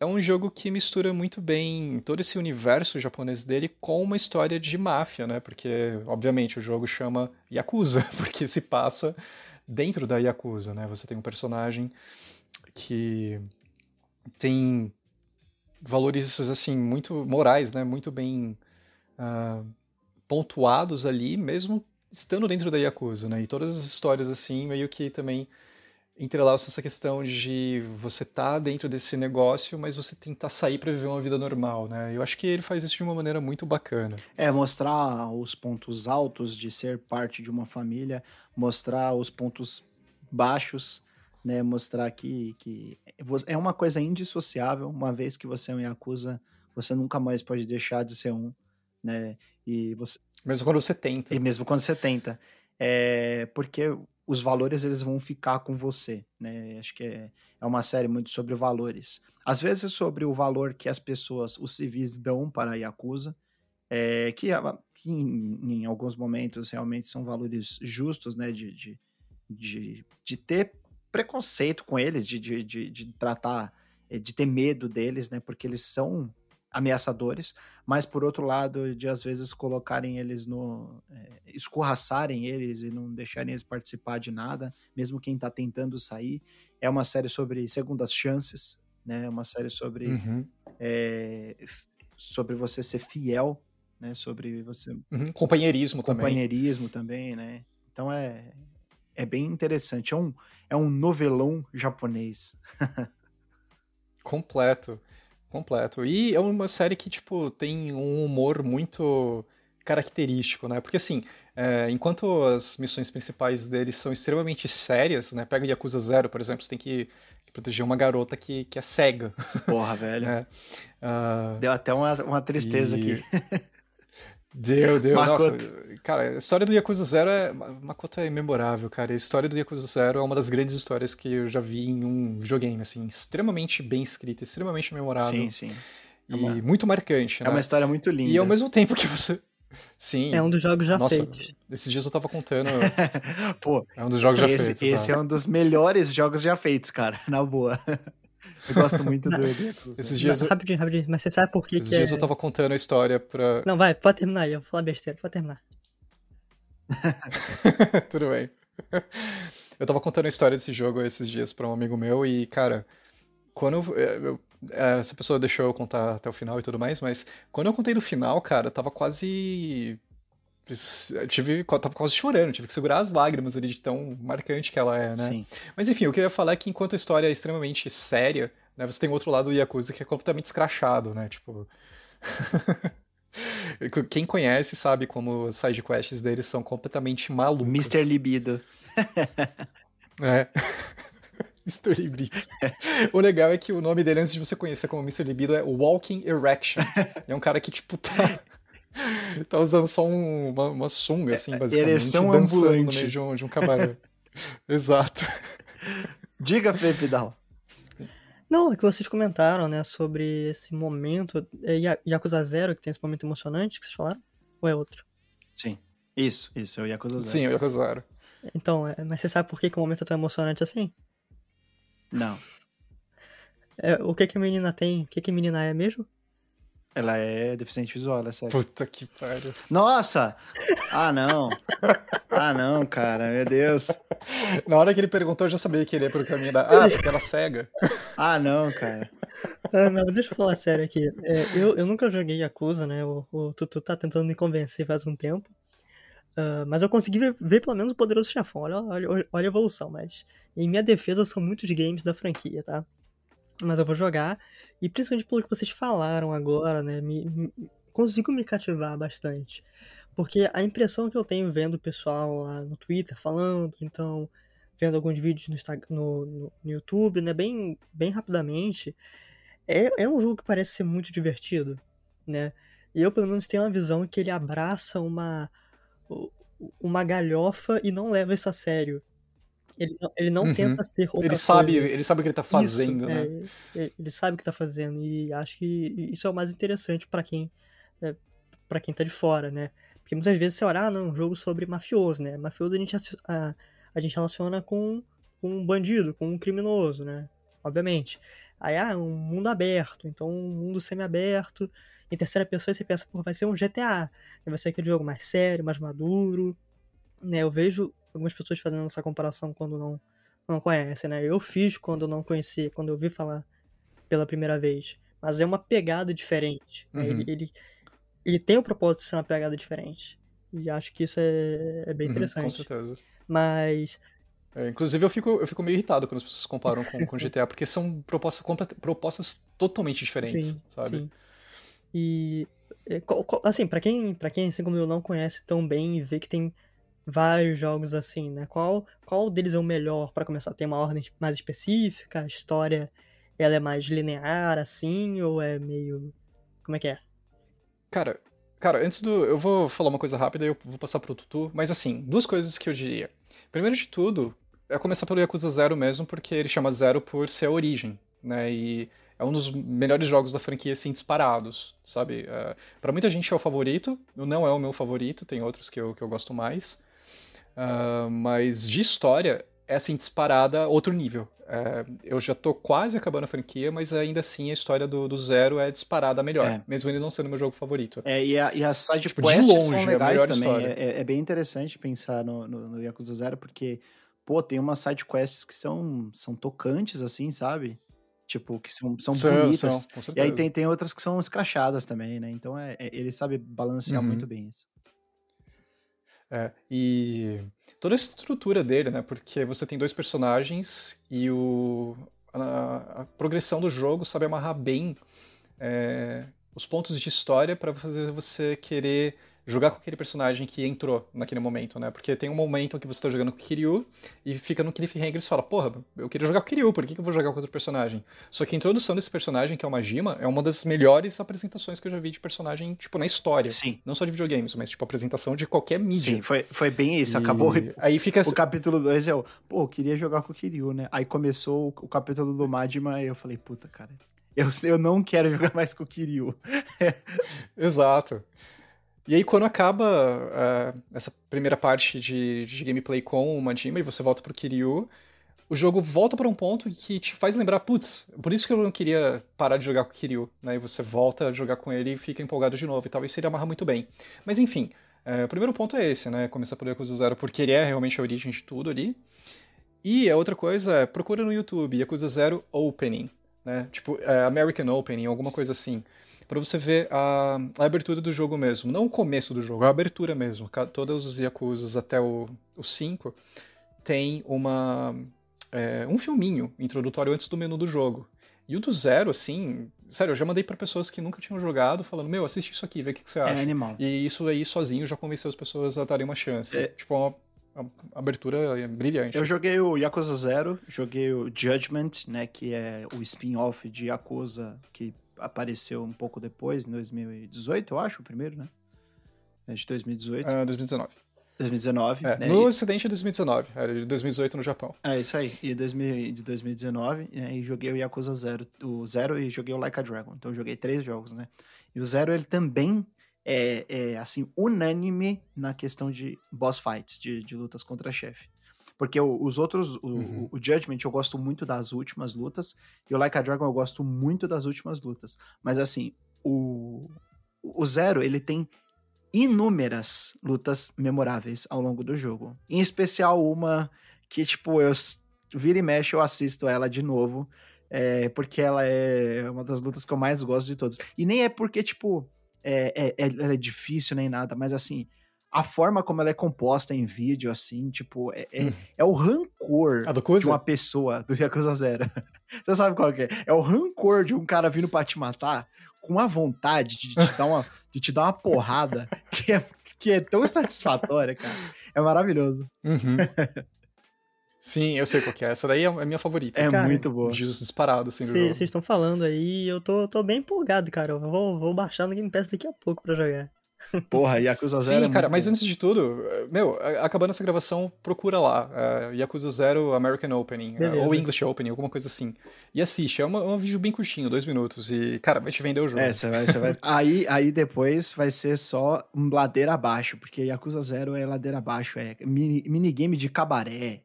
é um jogo que mistura muito bem todo esse universo japonês dele com uma história de máfia, né? Porque, obviamente, o jogo chama Yakuza, porque se passa dentro da Yakuza, né? Você tem um personagem que tem valores, assim, muito morais, né? Muito bem uh, pontuados ali, mesmo estando dentro da Yakuza, né? E todas as histórias, assim, meio que também entrelaça essa questão de você tá dentro desse negócio, mas você tentar sair para viver uma vida normal, né? Eu acho que ele faz isso de uma maneira muito bacana. É, mostrar os pontos altos de ser parte de uma família, mostrar os pontos baixos, né? Mostrar que, que é uma coisa indissociável, uma vez que você é um Yakuza, você nunca mais pode deixar de ser um, né? E você... Mesmo quando você tenta. E mesmo quando você tenta. É, porque os valores eles vão ficar com você, né? Acho que é, é uma série muito sobre valores. Às vezes sobre o valor que as pessoas, os civis dão para a Yakuza, é, que, que em, em, alguns momentos realmente são valores justos, né? De, de, de, de ter preconceito com eles, de, de, de, de tratar, de ter medo deles, né? Porque eles são ameaçadores, mas por outro lado, de às vezes colocarem eles no. É, escorraçarem eles e não deixarem eles participar de nada, mesmo quem está tentando sair. É uma série sobre segundas chances, né? É uma série sobre. Uhum. É, sobre você ser fiel, né? Sobre você. Uhum. Companheirismo, também. Companheirismo também, né? Então é. É bem interessante. É um, é um novelão japonês. Completo. Completo. E é uma série que, tipo, tem um humor muito característico, né? Porque, assim, é, enquanto as missões principais deles são extremamente sérias, né? Pega Yakuza Zero, por exemplo, você tem que, proteger uma garota que, que é cega. Porra, velho. é. uh... Deu até uma, uma tristeza e... aqui. Deu, deu. Makoto. Nossa, cara, a história do Yakuza Zero é. Makoto é memorável, cara. A história do Yakuza Zero é uma das grandes histórias que eu já vi em um videogame, assim. Extremamente bem escrita, extremamente memorável. Sim, sim. É uma... E muito marcante, é né? É uma história muito linda. E ao mesmo tempo que você. Sim. É um dos jogos já Nossa, feitos. Esses dias eu tava contando. Pô, é um dos jogos já esse, feitos. Esse é um dos melhores jogos já feitos, cara, na boa. Eu gosto muito do Esses dias. Eu... Rapidinho, rapidinho. Mas você sabe por que. Esses que dias é... eu tava contando a história pra. Não, vai, pode terminar aí. Eu vou falar besteira, pode terminar. Tudo bem. Eu tava contando a história desse jogo esses dias pra um amigo meu e, cara, quando eu, eu, essa pessoa deixou eu contar até o final e tudo mais, mas quando eu contei do final, cara, tava quase tive, tava quase chorando, tive que segurar as lágrimas ali de tão marcante que ela é, né? Sim. Mas enfim, o que eu ia falar é que enquanto a história é extremamente séria, né, você tem outro lado do Yakuza que é completamente escrachado, né? Tipo. Quem conhece sabe como as sidequests deles são completamente malucos. Mr. Libido. é. Mr. Libido. o legal é que o nome dele, antes de você conhecer como Mr. Libido, é Walking Erection. é um cara que, tipo, tá tá usando só um, uma, uma sunga, assim, é, basicamente. Ereção ambulante. no meio de um, de um cabaré. Exato. Diga, Felipe Dal. Não, é que vocês comentaram, né, sobre esse momento. É Yakuza Zero, que tem esse momento emocionante que vocês falaram? Ou é outro? Sim. Isso, isso, é o Yakuza Zero. Sim, é o Yakuza Zero. Então, é, mas você sabe por que, que o momento é tão emocionante assim? Não. É, o que, que a menina tem? O que, que a menina é mesmo? Ela é deficiente visual, é sério. Puta que pariu. Nossa! Ah, não. Ah, não, cara, meu Deus. Na hora que ele perguntou, eu já sabia que ele ia pro caminho da. Ah, porque ela é cega. Ah, não, cara. Ah, não, deixa eu falar sério aqui. É, eu, eu nunca joguei Yakuza, né? O, o Tutu tá tentando me convencer faz um tempo. Uh, mas eu consegui ver, ver, pelo menos o Poderoso Chefão. Olha, olha, olha a evolução. Mas em minha defesa são muitos games da franquia, tá? Mas eu vou jogar. E principalmente pelo que vocês falaram agora, né? Me, me, consigo me cativar bastante. Porque a impressão que eu tenho vendo o pessoal lá no Twitter falando, então, vendo alguns vídeos no, no, no YouTube, né? Bem, bem rapidamente. É, é um jogo que parece ser muito divertido, né? E eu, pelo menos, tenho uma visão que ele abraça uma, uma galhofa e não leva isso a sério. Ele não, ele não uhum. tenta ser outra ele sabe coisa. Ele sabe o que ele tá fazendo, isso, né? É, ele sabe o que tá fazendo. E acho que isso é o mais interessante para quem é, para quem tá de fora, né? Porque muitas vezes você olha, ah, não, um jogo sobre mafioso, né? Mafioso a gente, a, a gente relaciona com, com um bandido, com um criminoso, né? Obviamente. Aí, ah, um mundo aberto, então um mundo semi-aberto. Em terceira pessoa você pensa, pô, vai ser um GTA. Vai ser aquele jogo mais sério, mais maduro. Né? Eu vejo algumas pessoas fazendo essa comparação quando não, não conhecem, né? Eu fiz quando não conhecia, quando eu vi falar pela primeira vez. Mas é uma pegada diferente. Né? Uhum. Ele, ele, ele, tem o propósito de ser uma pegada diferente. E acho que isso é, é bem interessante. Uhum, com certeza. Mas. É, inclusive, eu fico, eu fico meio irritado quando as pessoas comparam com, com GTA, porque são propostas, propostas totalmente diferentes, sim, sabe? Sim. E. É, assim, para quem, pra quem, assim como eu, não conhece tão bem e vê que tem vários jogos assim, né? Qual, qual deles é o melhor para começar? Tem uma ordem mais específica? A história ela é mais linear assim ou é meio como é que é? Cara, cara, antes do eu vou falar uma coisa rápida e eu vou passar pro Tutu, mas assim, duas coisas que eu diria. Primeiro de tudo, é começar pelo Yakuza Zero mesmo, porque ele chama Zero por ser a origem, né? E é um dos melhores jogos da franquia, assim, disparados, sabe? É, para muita gente é o favorito, não é o meu favorito, tem outros que eu, que eu gosto mais. Uh, mas de história, é assim, disparada outro nível. É, eu já tô quase acabando a franquia, mas ainda assim a história do, do Zero é disparada melhor, é. mesmo ele não sendo meu jogo favorito. É, e, a, e as side tipo, quests de longe, são legais também. É, é, é, bem interessante pensar no, no, no, Yakuza Zero, porque, pô, tem umas side quests que são, são tocantes, assim, sabe? Tipo, que são, são, são bonitas. São, e aí tem, tem outras que são escrachadas também, né? Então é, é ele sabe balancear uhum. muito bem isso. É, e toda a estrutura dele, né? Porque você tem dois personagens e o, a, a progressão do jogo sabe amarrar bem é, os pontos de história para fazer você querer jogar com aquele personagem que entrou naquele momento, né? Porque tem um momento que você tá jogando com o Kiryu e fica no cliffhanger e você fala, porra, eu queria jogar com o Kiryu, por que, que eu vou jogar com outro personagem? Só que a introdução desse personagem, que é o Majima, é uma das melhores apresentações que eu já vi de personagem, tipo, na história. Sim. Não só de videogames, mas, tipo, apresentação de qualquer mídia. Sim, foi, foi bem isso. E... Acabou. Aí fica... O capítulo 2 é o, pô, eu queria jogar com o Kiryu, né? Aí começou o capítulo do Majima e eu falei, puta, cara, eu, eu não quero jogar mais com o Kiryu. Exato. E aí, quando acaba uh, essa primeira parte de, de, gameplay com o Majima e você volta pro Kiryu, o jogo volta para um ponto que te faz lembrar, putz, por isso que eu não queria parar de jogar com o Kiryu, né? E você volta a jogar com ele e fica empolgado de novo, e talvez seria amarrar muito bem. Mas enfim, uh, o primeiro ponto é esse, né? Começar por Yakuza Zero, porque ele é realmente a origem de tudo ali. E a outra coisa é, procura no YouTube Yakuza Zero Opening, né? Tipo, uh, American Opening, alguma coisa assim para você ver a, a, abertura do jogo mesmo. Não o começo do jogo, a abertura mesmo. Todos os Yakuzas até o 5 tem uma, é, um filminho introdutório antes do menu do jogo. E o do zero, assim, sério, eu já mandei para pessoas que nunca tinham jogado, falando, meu, assiste isso aqui, vê o que, que você é acha. É animal. E isso aí sozinho já convenceu as pessoas a darem uma chance. É... Tipo, uma, uma abertura brilhante. Eu joguei o Yakuza Zero, joguei o Judgment, né, que é o spin-off de Yakuza, que apareceu um pouco depois, em 2018, eu acho, o primeiro, né? É de 2018. Uh, 2019. 2019. É, né? No e... Ocidente é 2019, era de 2018 no Japão. É isso aí. E 2000, de 2019, né, e joguei o Yakuza Zero, o Zero e joguei o Like a Dragon. Então joguei três jogos, né? E o Zero ele também é, é assim unânime na questão de boss fights, de, de lutas contra chefe. Porque os outros, o, uhum. o, Judgment eu gosto muito das últimas lutas, e o Like a Dragon eu gosto muito das últimas lutas. Mas assim, o, o Zero, ele tem inúmeras lutas memoráveis ao longo do jogo. Em especial uma que, tipo, eu vira e mexe, eu assisto ela de novo. É, porque ela é uma das lutas que eu mais gosto de todas. E nem é porque, tipo, é, é, ela é difícil nem nada, mas assim, a forma como ela é composta em vídeo, assim, tipo, é, é, hum. é o rancor de uma pessoa do Yakuza Zero. Você sabe qual que é? É o rancor de um cara vindo pra te matar com a vontade de te dar uma, de te dar uma porrada que é, que é tão satisfatória, cara. É maravilhoso. Uhum. Sim, eu sei qual que é. Essa daí é a minha favorita. É cara, muito boa. Jesus disparado, assim, Vocês estão falando aí eu tô, tô bem empolgado, cara. Eu vou, vou baixar no Game Pass daqui a pouco pra jogar. Porra, Yakuza Zero. Sim, é cara, mas bom. antes de tudo, meu, acabando essa gravação, procura lá. Uh, Yakuza Zero American Opening, uh, ou English Opening, alguma coisa assim. E assiste. É, uma, é um vídeo bem curtinho, dois minutos. E, cara, vai te vender o jogo. É, você vai. Você vai... aí, aí depois vai ser só um ladeira abaixo, porque Yakuza Zero é ladeira abaixo, é mini, minigame de cabaré.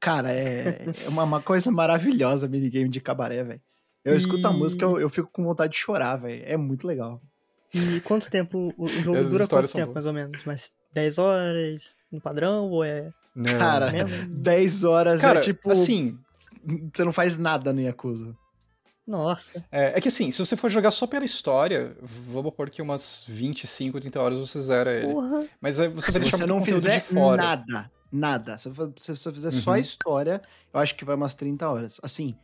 Cara, é, é uma, uma coisa maravilhosa minigame de cabaré, velho. Eu e... escuto a música, eu, eu fico com vontade de chorar, velho. É muito legal. E quanto tempo o jogo As dura quanto tempo, mais ou menos? Mas 10 horas no padrão ou é. Não. Cara, 10 horas é Cara, é tipo. Assim. Você não faz nada no Yakuza. Nossa. É, é, que assim, se você for jogar só pela história, vamos pôr que umas 25, 30 horas você zera ele. Porra. Mas aí você vai deixar você não fizer de fora. nada, nada. Se você fizer uhum. só a história, eu acho que vai umas 30 horas. Assim,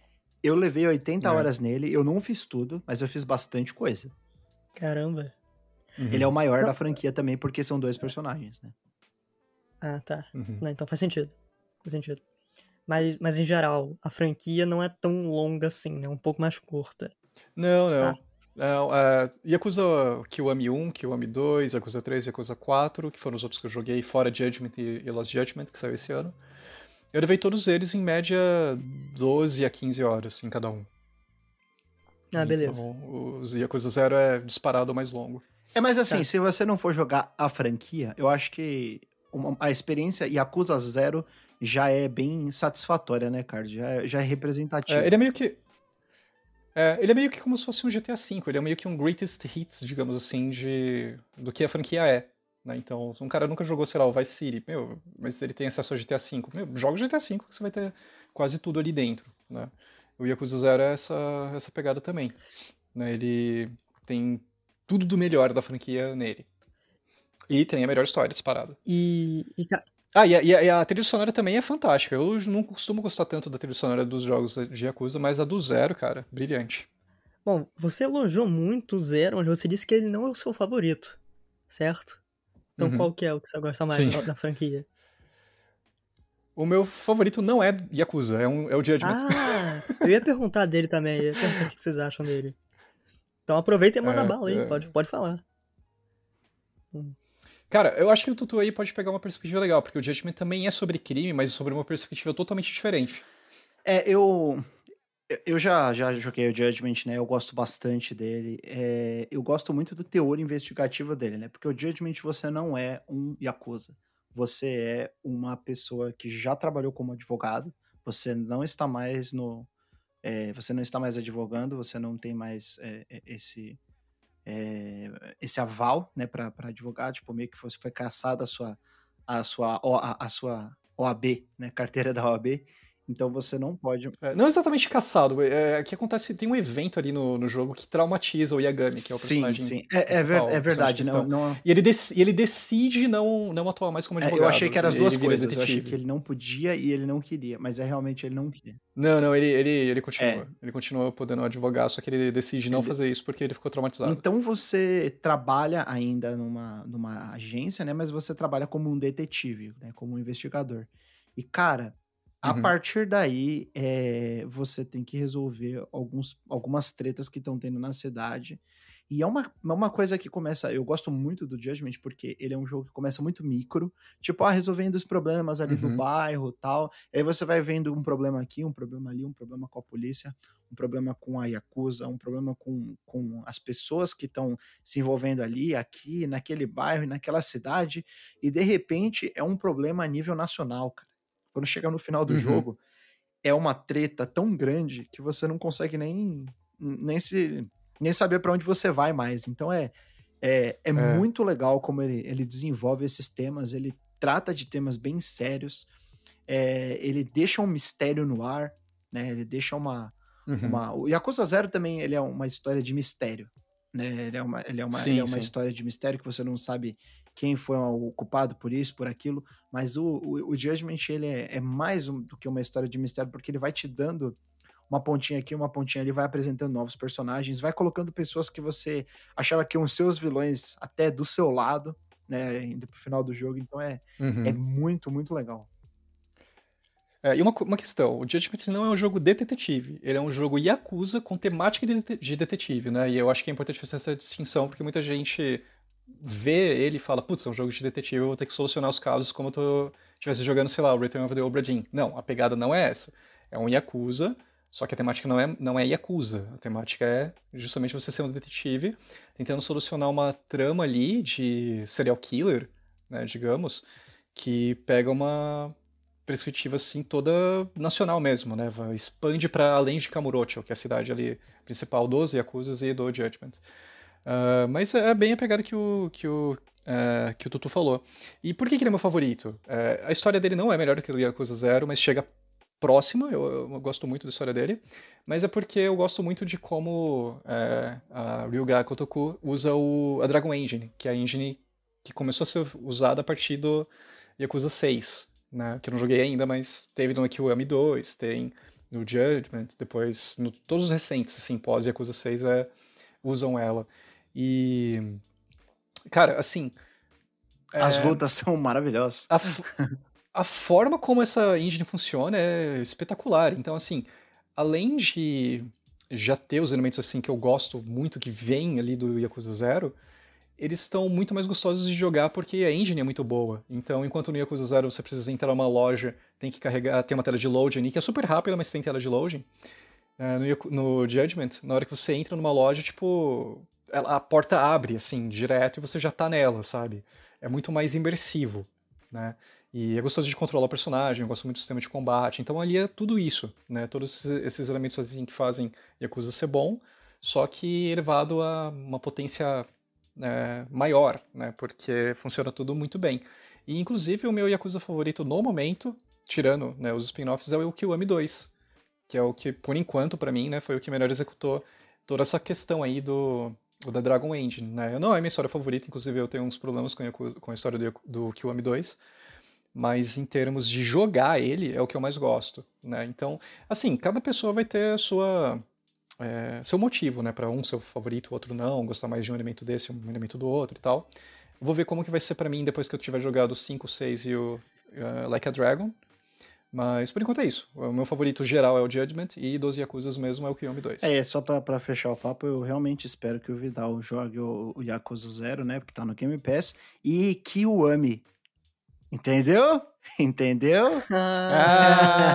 eu levei 80 é. horas nele, eu não fiz tudo, mas eu fiz bastante coisa. Caramba. Uhum. Ele é o maior da franquia também, porque são dois personagens, né? Ah, tá. Uhum. Não, então faz sentido. Faz sentido. Mas, mas em geral, a franquia não é tão longa assim, né? É um pouco mais curta. Não, não. Tá. Não, é, Yakuza Kiwami 1, Kiwami 2, Yakuza 3, Yakuza 4, que foram os outros que eu joguei, fora Judgment e, e Lost Judgment, que saiu esse ano. Eu levei todos eles em média 12 a 15 horas em cada um. Ah, beleza. Então, os Yakuza Zero é disparado mais longo. É, mas assim, tá. se você não for jogar a franquia, eu acho que uma, a experiência Yakuza Zero já é bem satisfatória, né, Card? Já, já é representativa. É, ele é meio que. É, ele é meio que como se fosse um GTA V, ele é meio que um greatest hits, digamos assim, de do que a franquia é. Né? Então, um cara nunca jogou, sei lá, o Vice City, meu, mas ele tem acesso ao GTA V. Meu, joga o GTA V que você vai ter quase tudo ali dentro, né? O Yakuza Zero é essa, essa pegada também. Né? Ele tem tudo do melhor da franquia nele. E tem a melhor história disparada. E. e... Ah, e a, e a, trilha sonora também é fantástica. Eu não costumo gostar tanto da trilha sonora dos jogos de Yakuza, mas a do Zero, cara, brilhante. Bom, você elogiou muito o Zero, mas você disse que ele não é o seu favorito, certo? Então uhum. qual que é o que você gosta mais da, da franquia? O meu favorito não é Yakuza, é, um, é o Judgment. Ah, eu ia perguntar dele também, ia perguntar o que vocês acham dele. Então aproveita e manda é, bala aí, é... pode, pode falar. Cara, eu acho que o Tutu aí pode pegar uma perspectiva legal, porque o Judgment também é sobre crime, mas sobre uma perspectiva totalmente diferente. É, eu. Eu já, já joguei o Judgment, né? Eu gosto bastante dele. É, eu gosto muito do teor investigativo dele, né? Porque o Judgment você não é um Yakuza você é uma pessoa que já trabalhou como advogado, você não está mais no. É, você não está mais advogando, você não tem mais é, esse. É, esse aval né, para advogar, tipo, meio que você foi caçada a sua, a sua, a, a sua OAB, né, carteira da OAB, então você não pode. É, não exatamente caçado. É, é, que acontece, tem um evento ali no, no jogo que traumatiza o Yagami, que é o personagem. Sim, sim. É, é, ver, é verdade. Não, não... E ele, dec, ele decide não, não atuar mais como advogado. É, eu achei que eram as duas coisas. Eu achei que ele não podia e ele não queria. Mas é realmente ele não queria. Não, não, ele, ele, ele continua. É. Ele continua podendo advogar, só que ele decide não ele... fazer isso porque ele ficou traumatizado. Então você trabalha ainda numa, numa agência, né? Mas você trabalha como um detetive, né? Como um investigador. E, cara, a uhum. partir daí, é, você tem que resolver alguns, algumas tretas que estão tendo na cidade. E é uma, é uma coisa que começa. Eu gosto muito do Judgment, porque ele é um jogo que começa muito micro, tipo, ah, resolvendo os problemas ali uhum. do bairro tal. Aí você vai vendo um problema aqui, um problema ali, um problema com a polícia, um problema com a Yakuza, um problema com, com as pessoas que estão se envolvendo ali, aqui, naquele bairro e naquela cidade. E de repente é um problema a nível nacional, cara Quando chega no final do uhum. jogo, é uma treta tão grande que você não consegue nem, nem, se, nem saber para onde você vai mais. Então é, é, é, é, muito legal como ele, ele desenvolve esses temas, ele trata de temas bem sérios, é, ele deixa um mistério no ar, né? Ele deixa uma, uhum. uma. O Yakuza Zero também ele é uma história de mistério. Né? Ele é uma, ele é uma, sim, ele é uma história de mistério que você não sabe quem foi o culpado por isso, por aquilo, mas o, o, o Judgment ele é, é mais um, do que uma história de mistério, porque ele vai te dando uma pontinha aqui, uma pontinha ali, vai apresentando novos personagens, vai colocando pessoas que você achava que iam ser os vilões até do seu lado, né, indo pro final do jogo, então é, uhum. é muito, muito legal. É, e uma, uma questão, o Judgment não é um jogo de detetive, ele é um jogo Yakuza com temática de, de detetive, né, e eu acho que é importante fazer essa distinção, porque muita gente vê ele e fala, putz, é um jogo de detetive, eu vou ter que solucionar os casos como eu estivesse jogando, sei lá, o Return of the Obra Dinn. Não, a pegada não é essa. É um Yakuza, só que a temática não é, não é Yakuza. A temática é justamente você ser um detetive tentando solucionar uma trama ali de serial killer, né, digamos, que pega uma perspectiva assim toda nacional mesmo, né? Expande para além de Kamurocho, que é a cidade ali principal dos Yakuzas e do Judgment. Uh, mas é bem a pegada que o, que o, uh, que o Tutu falou. E por que, que ele é meu favorito? Uh, a história dele não é melhor que o Yakuza Zero, mas chega próxima, eu, eu, gosto muito da história dele, mas é porque eu gosto muito de como é, a Ryuga Kotoku usa o, a Dragon Engine, que é a engine que começou a ser usada a partir do Yakuza 6, né, que eu não joguei ainda, mas teve no Kiwami 2, tem no Judgment, depois no, todos os recentes, assim, pós Yakuza 6 é, usam ela. E. Cara, assim. As é, lutas são maravilhosas. A, a forma como essa engine funciona é espetacular. Então, assim, além de já ter os elementos assim que eu gosto muito que vem ali do Yakuza Zero, eles estão muito mais gostosos de jogar porque a engine é muito boa. Então, enquanto no Yakuza Zero você precisa entrar numa loja, tem que carregar, tem uma tela de loading ali, que é super rápida, mas tem tela de loading. Uh, no, no Judgment, na hora que você entra numa loja, tipo, a porta abre, assim, direto e você já tá nela, sabe? É muito mais imersivo, né? E é gostoso de controlar o personagem, eu gosto muito do sistema de combate. Então ali é tudo isso, né? Todos esses elementos assim que fazem Yakuza ser bom, só que elevado a uma potência é, maior, né? Porque funciona tudo muito bem. E inclusive o meu Yakuza favorito no momento, tirando né, os spin-offs, é o Kiwami 2, que é o que, por enquanto, para mim, né, foi o que melhor executou toda essa questão aí do, o da Dragon Engine, né? Não é minha história favorita, inclusive eu tenho uns problemas com com a história do, do Kiwami 2, mas em termos de jogar ele, é o que eu mais gosto, né? Então, assim, cada pessoa vai ter a sua... É, seu motivo, né? Para um ser favorito, o outro não, gostar mais de um elemento desse, um elemento do outro e tal. Vou ver como que vai ser para mim depois que eu tiver jogado o 5, 6 e o uh, Like a Dragon. Mas por enquanto é isso. O meu favorito geral é o Judgment e dos Yakuzas mesmo é o Kiyomi 2. É, só pra, pra fechar o papo, eu realmente espero que o Vidal jogue o, o Yakuza Zero, né? Porque tá no Game Pass. E que o ame. Entendeu? Entendeu? Ah,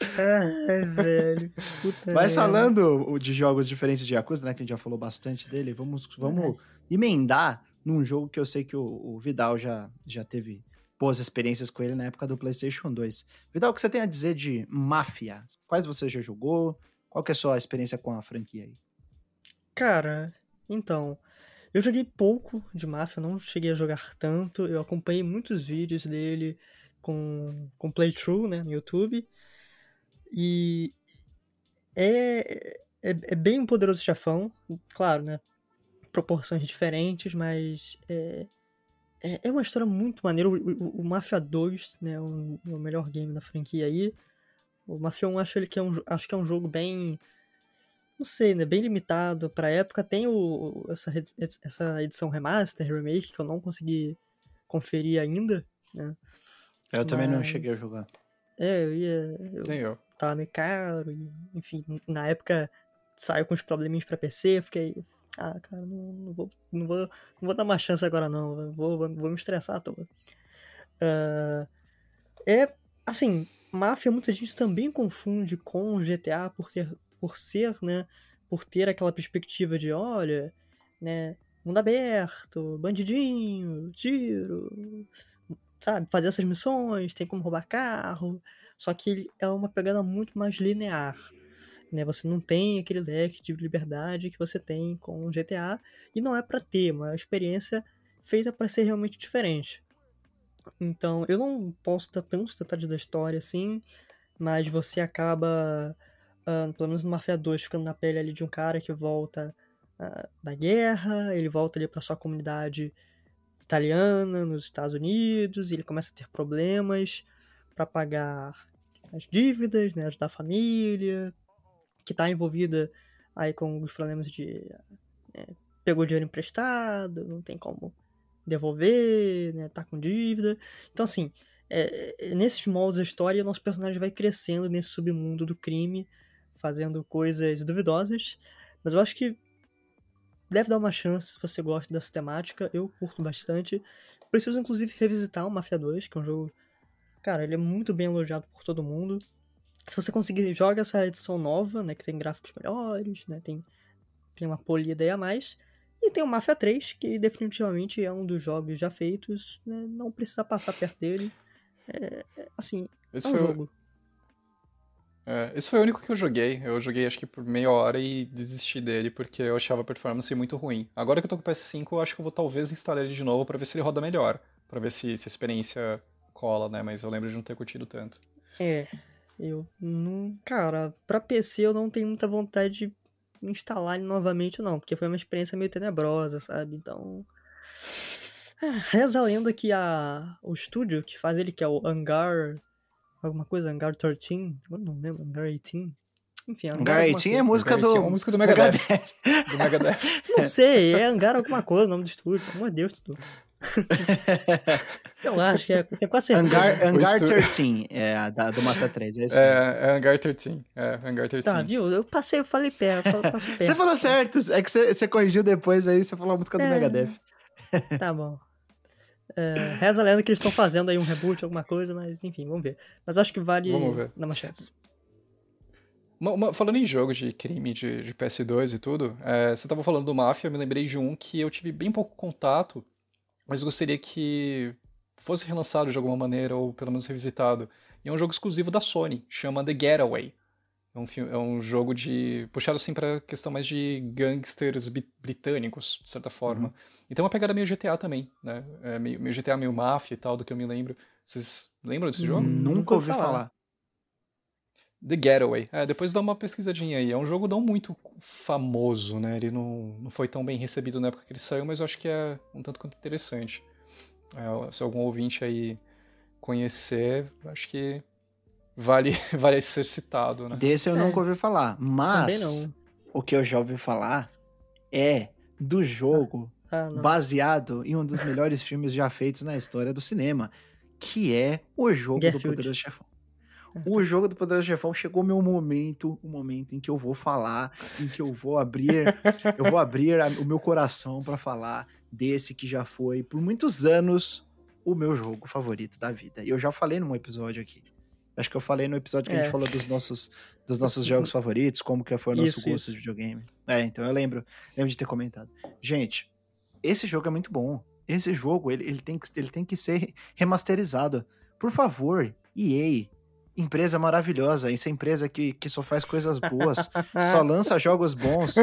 Ai, velho. Puta Mas falando de jogos diferentes de Yakuza, né? Que a gente já falou bastante dele, vamos, vamos emendar num jogo que eu sei que o, o Vidal já, já teve boas experiências com ele na época do PlayStation 2. Vidal, o que você tem a dizer de Máfia? Quais você já jogou? Qual que é a sua experiência com a franquia aí? Cara, então, eu joguei pouco de Máfia, não cheguei a jogar tanto. Eu acompanhei muitos vídeos dele com, com playthrough, né, no YouTube. E é, é, é bem um poderoso chefão, claro, né? Proporções diferentes, mas é, é, é uma história muito maneira. O, o, o Mafia 2, né, o, o, melhor game da franquia aí. O Mafia 1 acho, ele que é um, acho que é um jogo bem. Não sei, né? Bem limitado pra época. Tem o, essa, essa edição remaster, remake, que eu não consegui conferir ainda, né? Eu também Mas... não cheguei a jogar. É, eu ia. Eu Nem eu. Tava meio caro, e, enfim, na época saiu com uns probleminhas pra PC, fiquei, ah, cara, não, não, vou, não, vou, não vou dar uma chance agora não, vou, vou, vou me estressar à toa. Uh, é, assim, Máfia muita gente também confunde com GTA por, ter, por ser, né, por ter aquela perspectiva de, olha, né, mundo aberto, bandidinho, tiro, sabe, fazer essas missões, tem como roubar carro, só que é uma pegada muito mais linear. Né? Você não tem aquele leque de liberdade que você tem com o GTA, e não é para ter, uma experiência feita para ser realmente diferente. Então, eu não posso dar tantos detalhes da história assim, mas você acaba, uh, pelo menos no Mafia 2, ficando na pele ali de um cara que volta uh, da guerra, ele volta ali para sua comunidade italiana nos Estados Unidos, e ele começa a ter problemas para pagar as dívidas, né, ajudar a família, que está envolvida aí com os problemas de né, pegou dinheiro emprestado, não tem como devolver, né, tá com dívida. Então assim, é, é, nesses moldes da história, nosso personagem vai crescendo nesse submundo do crime, fazendo coisas duvidosas. Mas eu acho que deve dar uma chance se você gosta dessa temática. Eu curto bastante. Preciso, inclusive, revisitar o Mafia 2, que é um jogo. Cara, ele é muito bem elogiado por todo mundo. Se você conseguir, joga essa edição nova, né? Que tem gráficos melhores, né? Tem, tem uma polida aí a mais. E tem o Mafia 3, que definitivamente é um dos jogos já feitos. Né, não precisa passar perto dele. É, é, assim, esse é um jogo. O... É, esse foi o único que eu joguei. Eu joguei acho que por meia hora e desisti dele porque eu achava a performance muito ruim. Agora que eu tô com o PS5, eu acho que eu vou talvez instalar ele de novo para ver se ele roda melhor. para ver se, se a experiência cola, né? Mas eu lembro de não ter curtido tanto. É, eu não. Cara, pra PC eu não tenho muita vontade de instalar ele novamente, não, porque foi uma experiência meio tenebrosa, sabe? Então. Ah, reza a lenda que a, o estúdio que faz ele, que é o Hangar alguma coisa, Hangar 13, agora não lembro, Hangar 18. Enfim, Hangar, Hangar 18 é música do, é música do Megadeth. do Megadeth. Não sei, é Hangar alguma coisa, o nome do estúdio. Pelo amor de Deus, tudo. Eu acho que é, tenho quase certeza. Hangar, Hangar 13, é a da, do Mata 3, é isso é, é Hangar 13, é Hangar 13. Tá, viu? Eu passei, eu falei perto, perto. Você falou certo, é que você, você corrigiu depois aí, você falou a música do é, Megadeth. Tá bom. É, reza a lenda que eles estão fazendo aí um reboot, alguma coisa, mas enfim, vamos ver. Mas acho que vale dar uma chance. Uma, uma, falando em jogo de crime de, de PS2 e tudo, é, você estava falando do Mafia, eu me lembrei de um que eu tive bem pouco contato, mas gostaria que fosse relançado de alguma maneira, ou pelo menos revisitado. E é um jogo exclusivo da Sony, chama The Getaway. É um, filme, é um jogo de. puxado assim pra questão mais de gangsters britânicos, de certa forma. Uhum. E tem uma pegada meio GTA também, né? É meio, meio, GTA, meio máfia e tal, do que eu me lembro. Vocês lembram desse jogo? Nunca ouvi falar. falar. The Getaway. É, depois dá uma pesquisadinha aí. É um jogo não muito famoso, né? Ele não, não foi tão bem recebido na época que ele saiu, mas eu acho que é um tanto quanto interessante. É, se algum ouvinte aí conhecer, acho que vale, vale ser citado, né? Desse eu é. nunca ouvi falar. Mas o que eu já ouvi falar é do jogo ah, ah baseado em um dos melhores filmes já feitos na história do cinema, que é o jogo do Poderoso Chefão. O jogo do Poderoso Chefão chegou meu momento, o momento em que eu vou falar, em que eu vou abrir, eu vou abrir a, o meu coração para falar desse que já foi por muitos anos o meu jogo favorito da vida. E eu já falei num episódio aqui. Acho que eu falei no episódio que é. a gente é. falou dos nossos, dos nossos jogos favoritos, como que foi o nosso isso, gosto isso. de videogame. É, então eu lembro, lembro de ter comentado. Gente, esse jogo é muito bom. Esse jogo, ele, ele, tem, que, ele tem que ser remasterizado. Por favor, EA, empresa maravilhosa, essa empresa que, que só faz coisas boas, só lança jogos bons.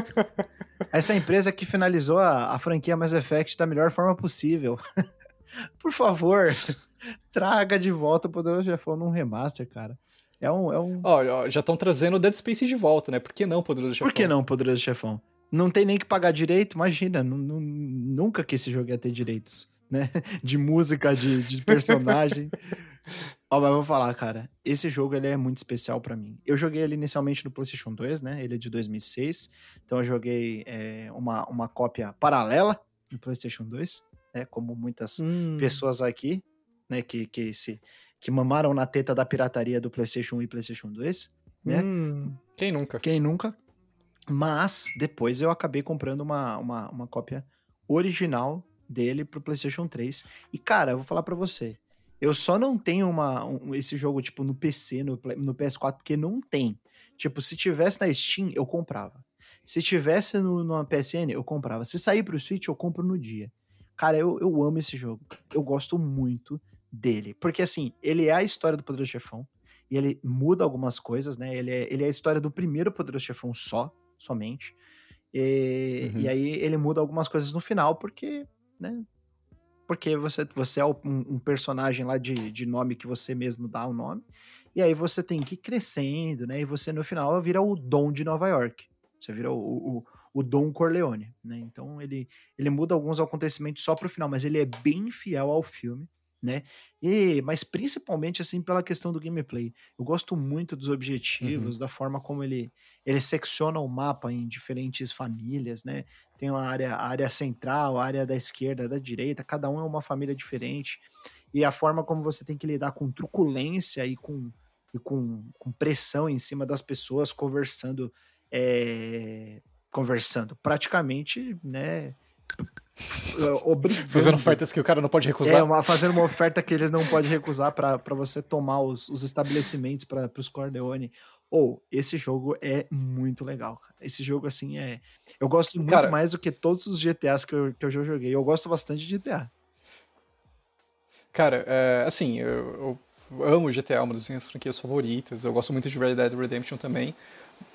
Essa empresa que finalizou a, a franquia Mass Effect da melhor forma possível. Por favor, traga de volta o Poderoso Chefão num remaster, cara. É um. É um... Ó, já estão trazendo o Dead Space de volta, né? Por que não Poderoso Chefão? Por que não Poderoso Chefão? Não tem nem que pagar direito, imagina. Nunca que esse jogo ia ter direitos, né? De música, de, de personagem. Ó, mas vou falar, cara. Esse jogo ele é muito especial para mim. Eu joguei ele inicialmente no PlayStation 2, né? Ele é de 2006. Então eu joguei é, uma, uma cópia paralela no PlayStation 2, né? Como muitas hum. pessoas aqui né, que, que, se, que mamaram na teta da pirataria do PlayStation 1 e PlayStation 2, né? Hum, quem nunca? Quem nunca? Mas depois eu acabei comprando uma, uma, uma cópia original dele pro PlayStation 3. E cara, eu vou falar para você, eu só não tenho uma, um, esse jogo tipo no PC, no, no PS4, porque não tem. Tipo, se tivesse na Steam, eu comprava. Se tivesse no, no PSN, eu comprava. Se sair pro Switch, eu compro no dia. Cara, eu, eu amo esse jogo. Eu gosto muito dele. Porque, assim, ele é a história do Poderoso Chefão, e ele muda algumas coisas, né? Ele é, ele é a história do primeiro Poderoso Chefão só, somente. E, uhum. e aí ele muda algumas coisas no final, porque, né? Porque você, você é um, um, personagem lá de, de nome que você mesmo dá o nome. E aí você tem que ir crescendo, né? E você no final vira o Dom de Nova York. Você vira o, o, o Dom Corleone, né? Então ele, ele muda alguns acontecimentos só pro final, mas ele é bem fiel ao filme né? E, mas principalmente assim pela questão do gameplay. Eu gosto muito dos objetivos, uhum. da forma como ele ele secciona o mapa em diferentes famílias, né? Tem uma área, a área central, a área da esquerda, da direita, cada um é uma família diferente. E a forma como você tem que lidar com truculência e com, e com, com pressão em cima das pessoas conversando é, conversando praticamente, né? Obrigando. Fazendo ofertas que o cara não pode recusar. É, uma, fazendo uma oferta que eles não podem recusar para você tomar os, os estabelecimentos para os Corleone. Ou, oh, esse jogo é muito legal. Esse jogo, assim, é. Eu gosto muito cara, mais do que todos os GTAs que eu, que eu já joguei. Eu gosto bastante de GTA. Cara, é, assim, eu, eu amo GTA, é uma das minhas franquias favoritas. Eu gosto muito de Red Dead Redemption também.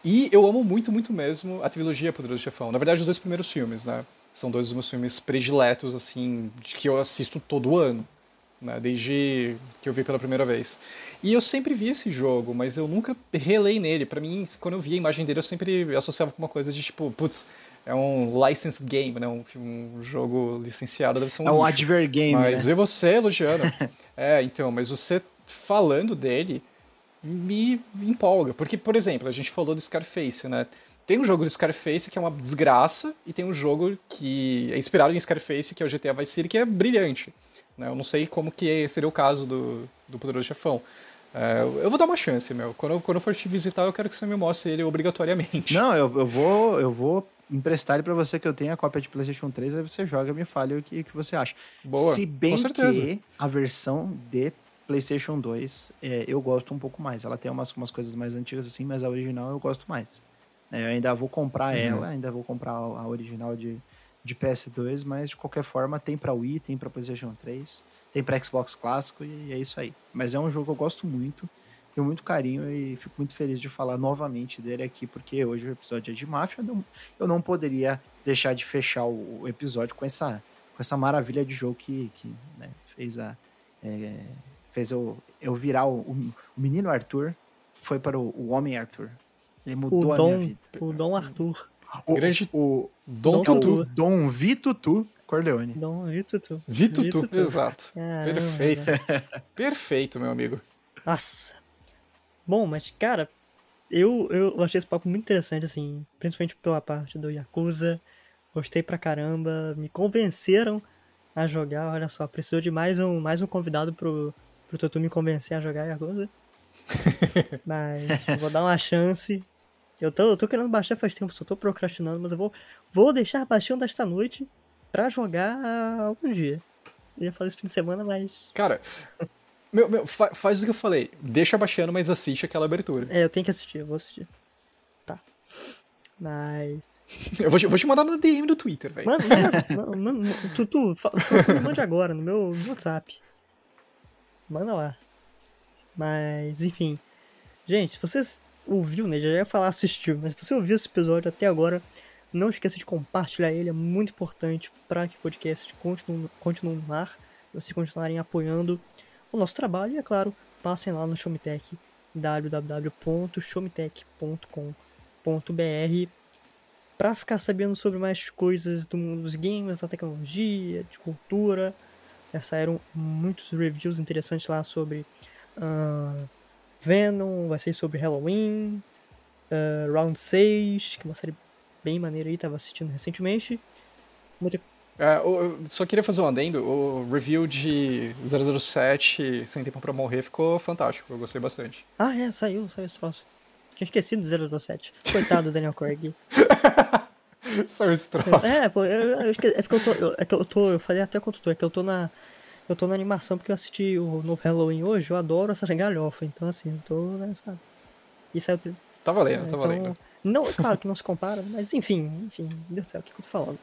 E eu amo muito, muito mesmo a trilogia Poderoso Chefão. Na verdade, os dois primeiros filmes, né? São dois dos meus filmes prediletos, assim, que eu assisto todo ano, né? Desde que eu vi pela primeira vez. E eu sempre vi esse jogo, mas eu nunca relei nele. Para mim, quando eu via a imagem dele, eu sempre associava com uma coisa de tipo, putz, é um licensed game, né? Um, um jogo licenciado, deve ser um. É um adver game. Mas né? ver você elogiando. é, então, mas você falando dele me empolga. Porque, por exemplo, a gente falou do Scarface, né? Tem um jogo do Scarface que é uma desgraça, e tem um jogo que é inspirado em Scarface, que é o GTA Vice City, que é brilhante. Né? Eu não sei como que seria o caso do, do Poderoso Chefão. É, eu vou dar uma chance, meu. Quando eu, quando eu for te visitar, eu quero que você me mostre ele obrigatoriamente. Não, eu, eu vou eu vou emprestar ele pra você que eu tenho a cópia de PlayStation 3, aí você joga e me fale o que, que você acha. Boa, Se bem que a versão de PlayStation 2 é, eu gosto um pouco mais. Ela tem umas, umas coisas mais antigas assim, mas a original eu gosto mais. É, eu ainda vou comprar uhum. ela, ainda vou comprar a original de, de PS2, mas de qualquer forma tem para Wii, tem para PlayStation 3, tem para Xbox clássico e é isso aí. Mas é um jogo que eu gosto muito, tenho muito carinho e fico muito feliz de falar novamente dele aqui, porque hoje o episódio é de máfia, eu não poderia deixar de fechar o episódio com essa, com essa maravilha de jogo que, que né, fez a é, fez eu, eu virar o, o, menino Arthur foi para o, o homem Arthur. Ele mudou o a Dom, minha vida. O Dom Arthur. O, Grande... o Dom, Dom Tutu. Dom Vitutu Corleone. Dom Vitutu. Vitutu, Vitutu. exato. Caramba, Perfeito. Perfeito, meu amigo. Nossa. Bom, mas, cara, eu, eu achei esse papo muito interessante, assim, principalmente pela parte do Yakuza. Gostei pra caramba, me convenceram a jogar, olha só, precisou de mais um, mais um convidado pro, pro Tutu me convencer a jogar Yakuza. Mas vou dar uma chance. Eu tô, eu tô querendo baixar faz tempo, só tô procrastinando, mas eu vou, vou deixar baixando esta noite pra jogar algum dia. Eu ia fazer esse fim de semana, mas. Cara, meu, meu, fa faz o que eu falei. Deixa baixando, mas assiste aquela abertura. É, eu tenho que assistir, eu vou assistir. Tá. Mas. Eu vou te, vou te mandar no DM do Twitter, velho. Mano, mano, mano, tu, tu, tu, mande agora no meu WhatsApp. Manda lá. Mas, enfim. Gente, se você ouviu, né? Já ia falar assistiu, mas se você ouviu esse episódio até agora, não esqueça de compartilhar ele, é muito importante para que o podcast continue, continue no ar, vocês continuarem apoiando o nosso trabalho e, é claro, passem lá no Showmetech, www.showmetech.com.br para ficar sabendo sobre mais coisas do mundo dos games, da tecnologia, de cultura. Já saíram muitos reviews interessantes lá sobre uh, Venom, vai ser sobre Halloween, uh, Round 6, que é uma série bem maneira aí, tava assistindo recentemente. Muita... Eu só queria fazer um adendo, o review de 007 Sem Tempo Pra Morrer ficou fantástico, eu gostei bastante. Ah, é, saiu, saiu esse troço. Tinha esquecido do 007. Coitado do Daniel Craig. Saiu esse troço. É, pô, eu, eu, é porque eu tô, eu, é que eu tô, eu falei até quanto tô, é que eu tô na eu tô na animação porque eu assisti o novo Halloween hoje, eu adoro essa galhofa, então assim, eu tô nessa. E saiu. Tá valendo, é, tá então, valendo. Não, claro que não se compara, mas enfim, enfim, Deus do céu, o que, que eu tô falando?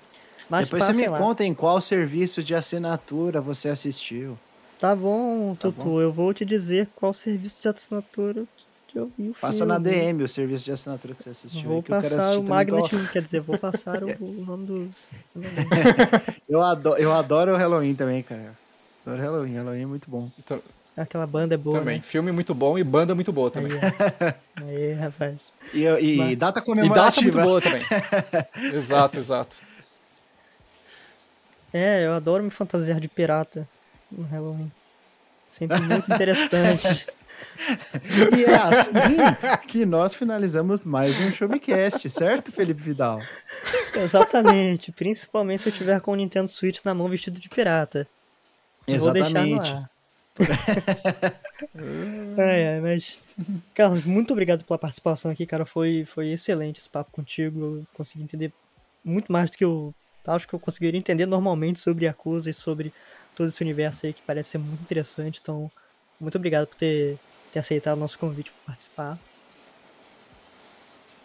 Mas Depois você me lá. conta em qual serviço de assinatura você assistiu. Tá bom, tá Tutu, bom? eu vou te dizer qual serviço de assinatura eu vi o Passa na DM o serviço de assinatura que você assistiu. Vou passar o Magnet, quer dizer, vou passar o, o nome do. eu, adoro, eu adoro o Halloween também, cara. Adoro Halloween, Halloween é muito bom. Então, Aquela banda é boa. Também. Né? Filme muito bom e banda muito boa também. Aí, aí rapaz. E, e Mas... data comemorativa. E data muito boa também. exato, exato. É, eu adoro me fantasiar de pirata no Halloween. Sempre muito interessante. e é assim que nós finalizamos mais um Showcast, certo, Felipe Vidal? Exatamente. Principalmente se eu tiver com o Nintendo Switch na mão vestido de pirata. Exatamente. É, é, mas. Carlos, muito obrigado pela participação aqui, cara. Foi, foi excelente esse papo contigo. Eu consegui entender muito mais do que eu acho que eu conseguiria entender normalmente sobre Yakuza e sobre todo esse universo aí que parece ser muito interessante. Então, muito obrigado por ter, ter aceitado o nosso convite para participar.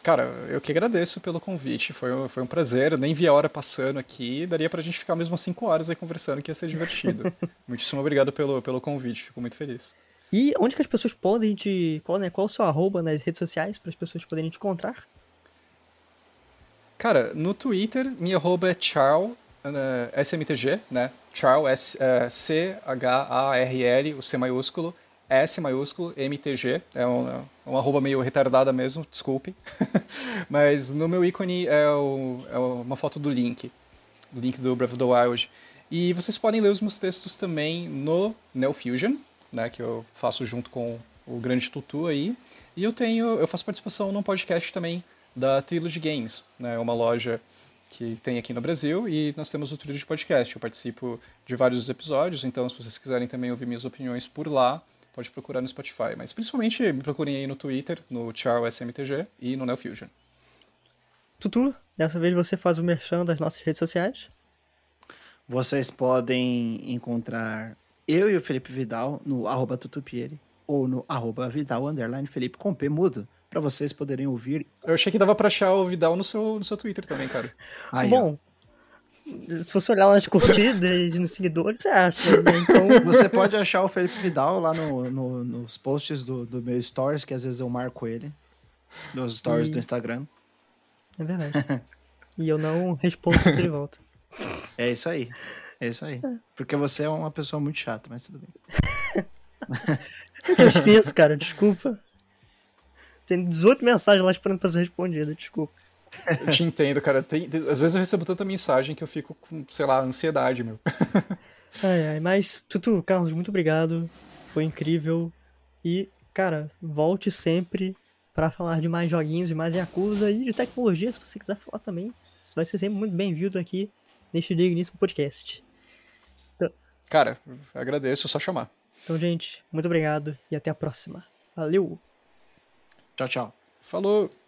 Cara, eu que agradeço pelo convite, foi, um, foi um prazer, eu nem vi a hora passando aqui, daria pra gente ficar mesmo umas 5 horas aí conversando, que ia ser divertido. Muitíssimo obrigado pelo, pelo convite, fico muito feliz. E onde que as pessoas podem te... Qual, né, qual o seu arroba nas redes sociais para as pessoas poderem te encontrar? Cara, no Twitter, minha arroba é Charl, uh, SMTG, né? Charl, uh, C-H-A-R-L, o C maiúsculo, S maiúsculo, MTG, é um, é um arroba meio retardada mesmo, desculpe. Mas no meu ícone é, o, é, uma foto do Link, do Link do Breath of the Wild. E vocês podem ler os meus textos também no Neofusion, né, que eu faço junto com o grande Tutu aí. E eu tenho, eu faço participação num podcast também da Trilogy Games, né, uma loja que tem aqui no Brasil e nós temos o Trilogy Podcast. Eu participo de vários episódios, então se vocês quiserem também ouvir minhas opiniões por lá, pode procurar no Spotify. Mas principalmente me procurem aí no Twitter, no SMTG e no NeoFusion. Tutu, dessa vez você faz o merchan das nossas redes sociais? Vocês podem encontrar eu e o Felipe Vidal no arroba tutupieri ou no arroba Vidal underline Felipe com P mudo, para vocês poderem ouvir. Eu achei que dava pra achar o Vidal no seu, no seu Twitter também, cara. Aí, Bom, ó se você olhar nas curtidas nos seguidores, você acha. Né? Então... Você pode achar o Felipe Vidal lá no, no, nos posts do, do meu stories, que às vezes eu marco ele. Nos stories e... do Instagram. É verdade. e eu não respondo de volta. É isso aí. É isso aí. Porque você é uma pessoa muito chata, mas tudo bem. eu esqueço, cara, desculpa. Tem 18 mensagens lá esperando pra ser respondida, desculpa. Eu te entendo, cara. Tem, às vezes eu recebo tanta mensagem que eu fico com, sei lá, ansiedade, meu. ai, ai, mas, Tutu, Carlos, muito obrigado. Foi incrível. E, cara, volte sempre para falar de mais joguinhos e mais Yakuza e de tecnologia, se você quiser falar também. Você vai ser sempre muito bem-vindo aqui neste Digníssimo Podcast. Então... Cara, agradeço, é só chamar. Então, gente, muito obrigado e até a próxima. Valeu! Tchau, tchau. Falou!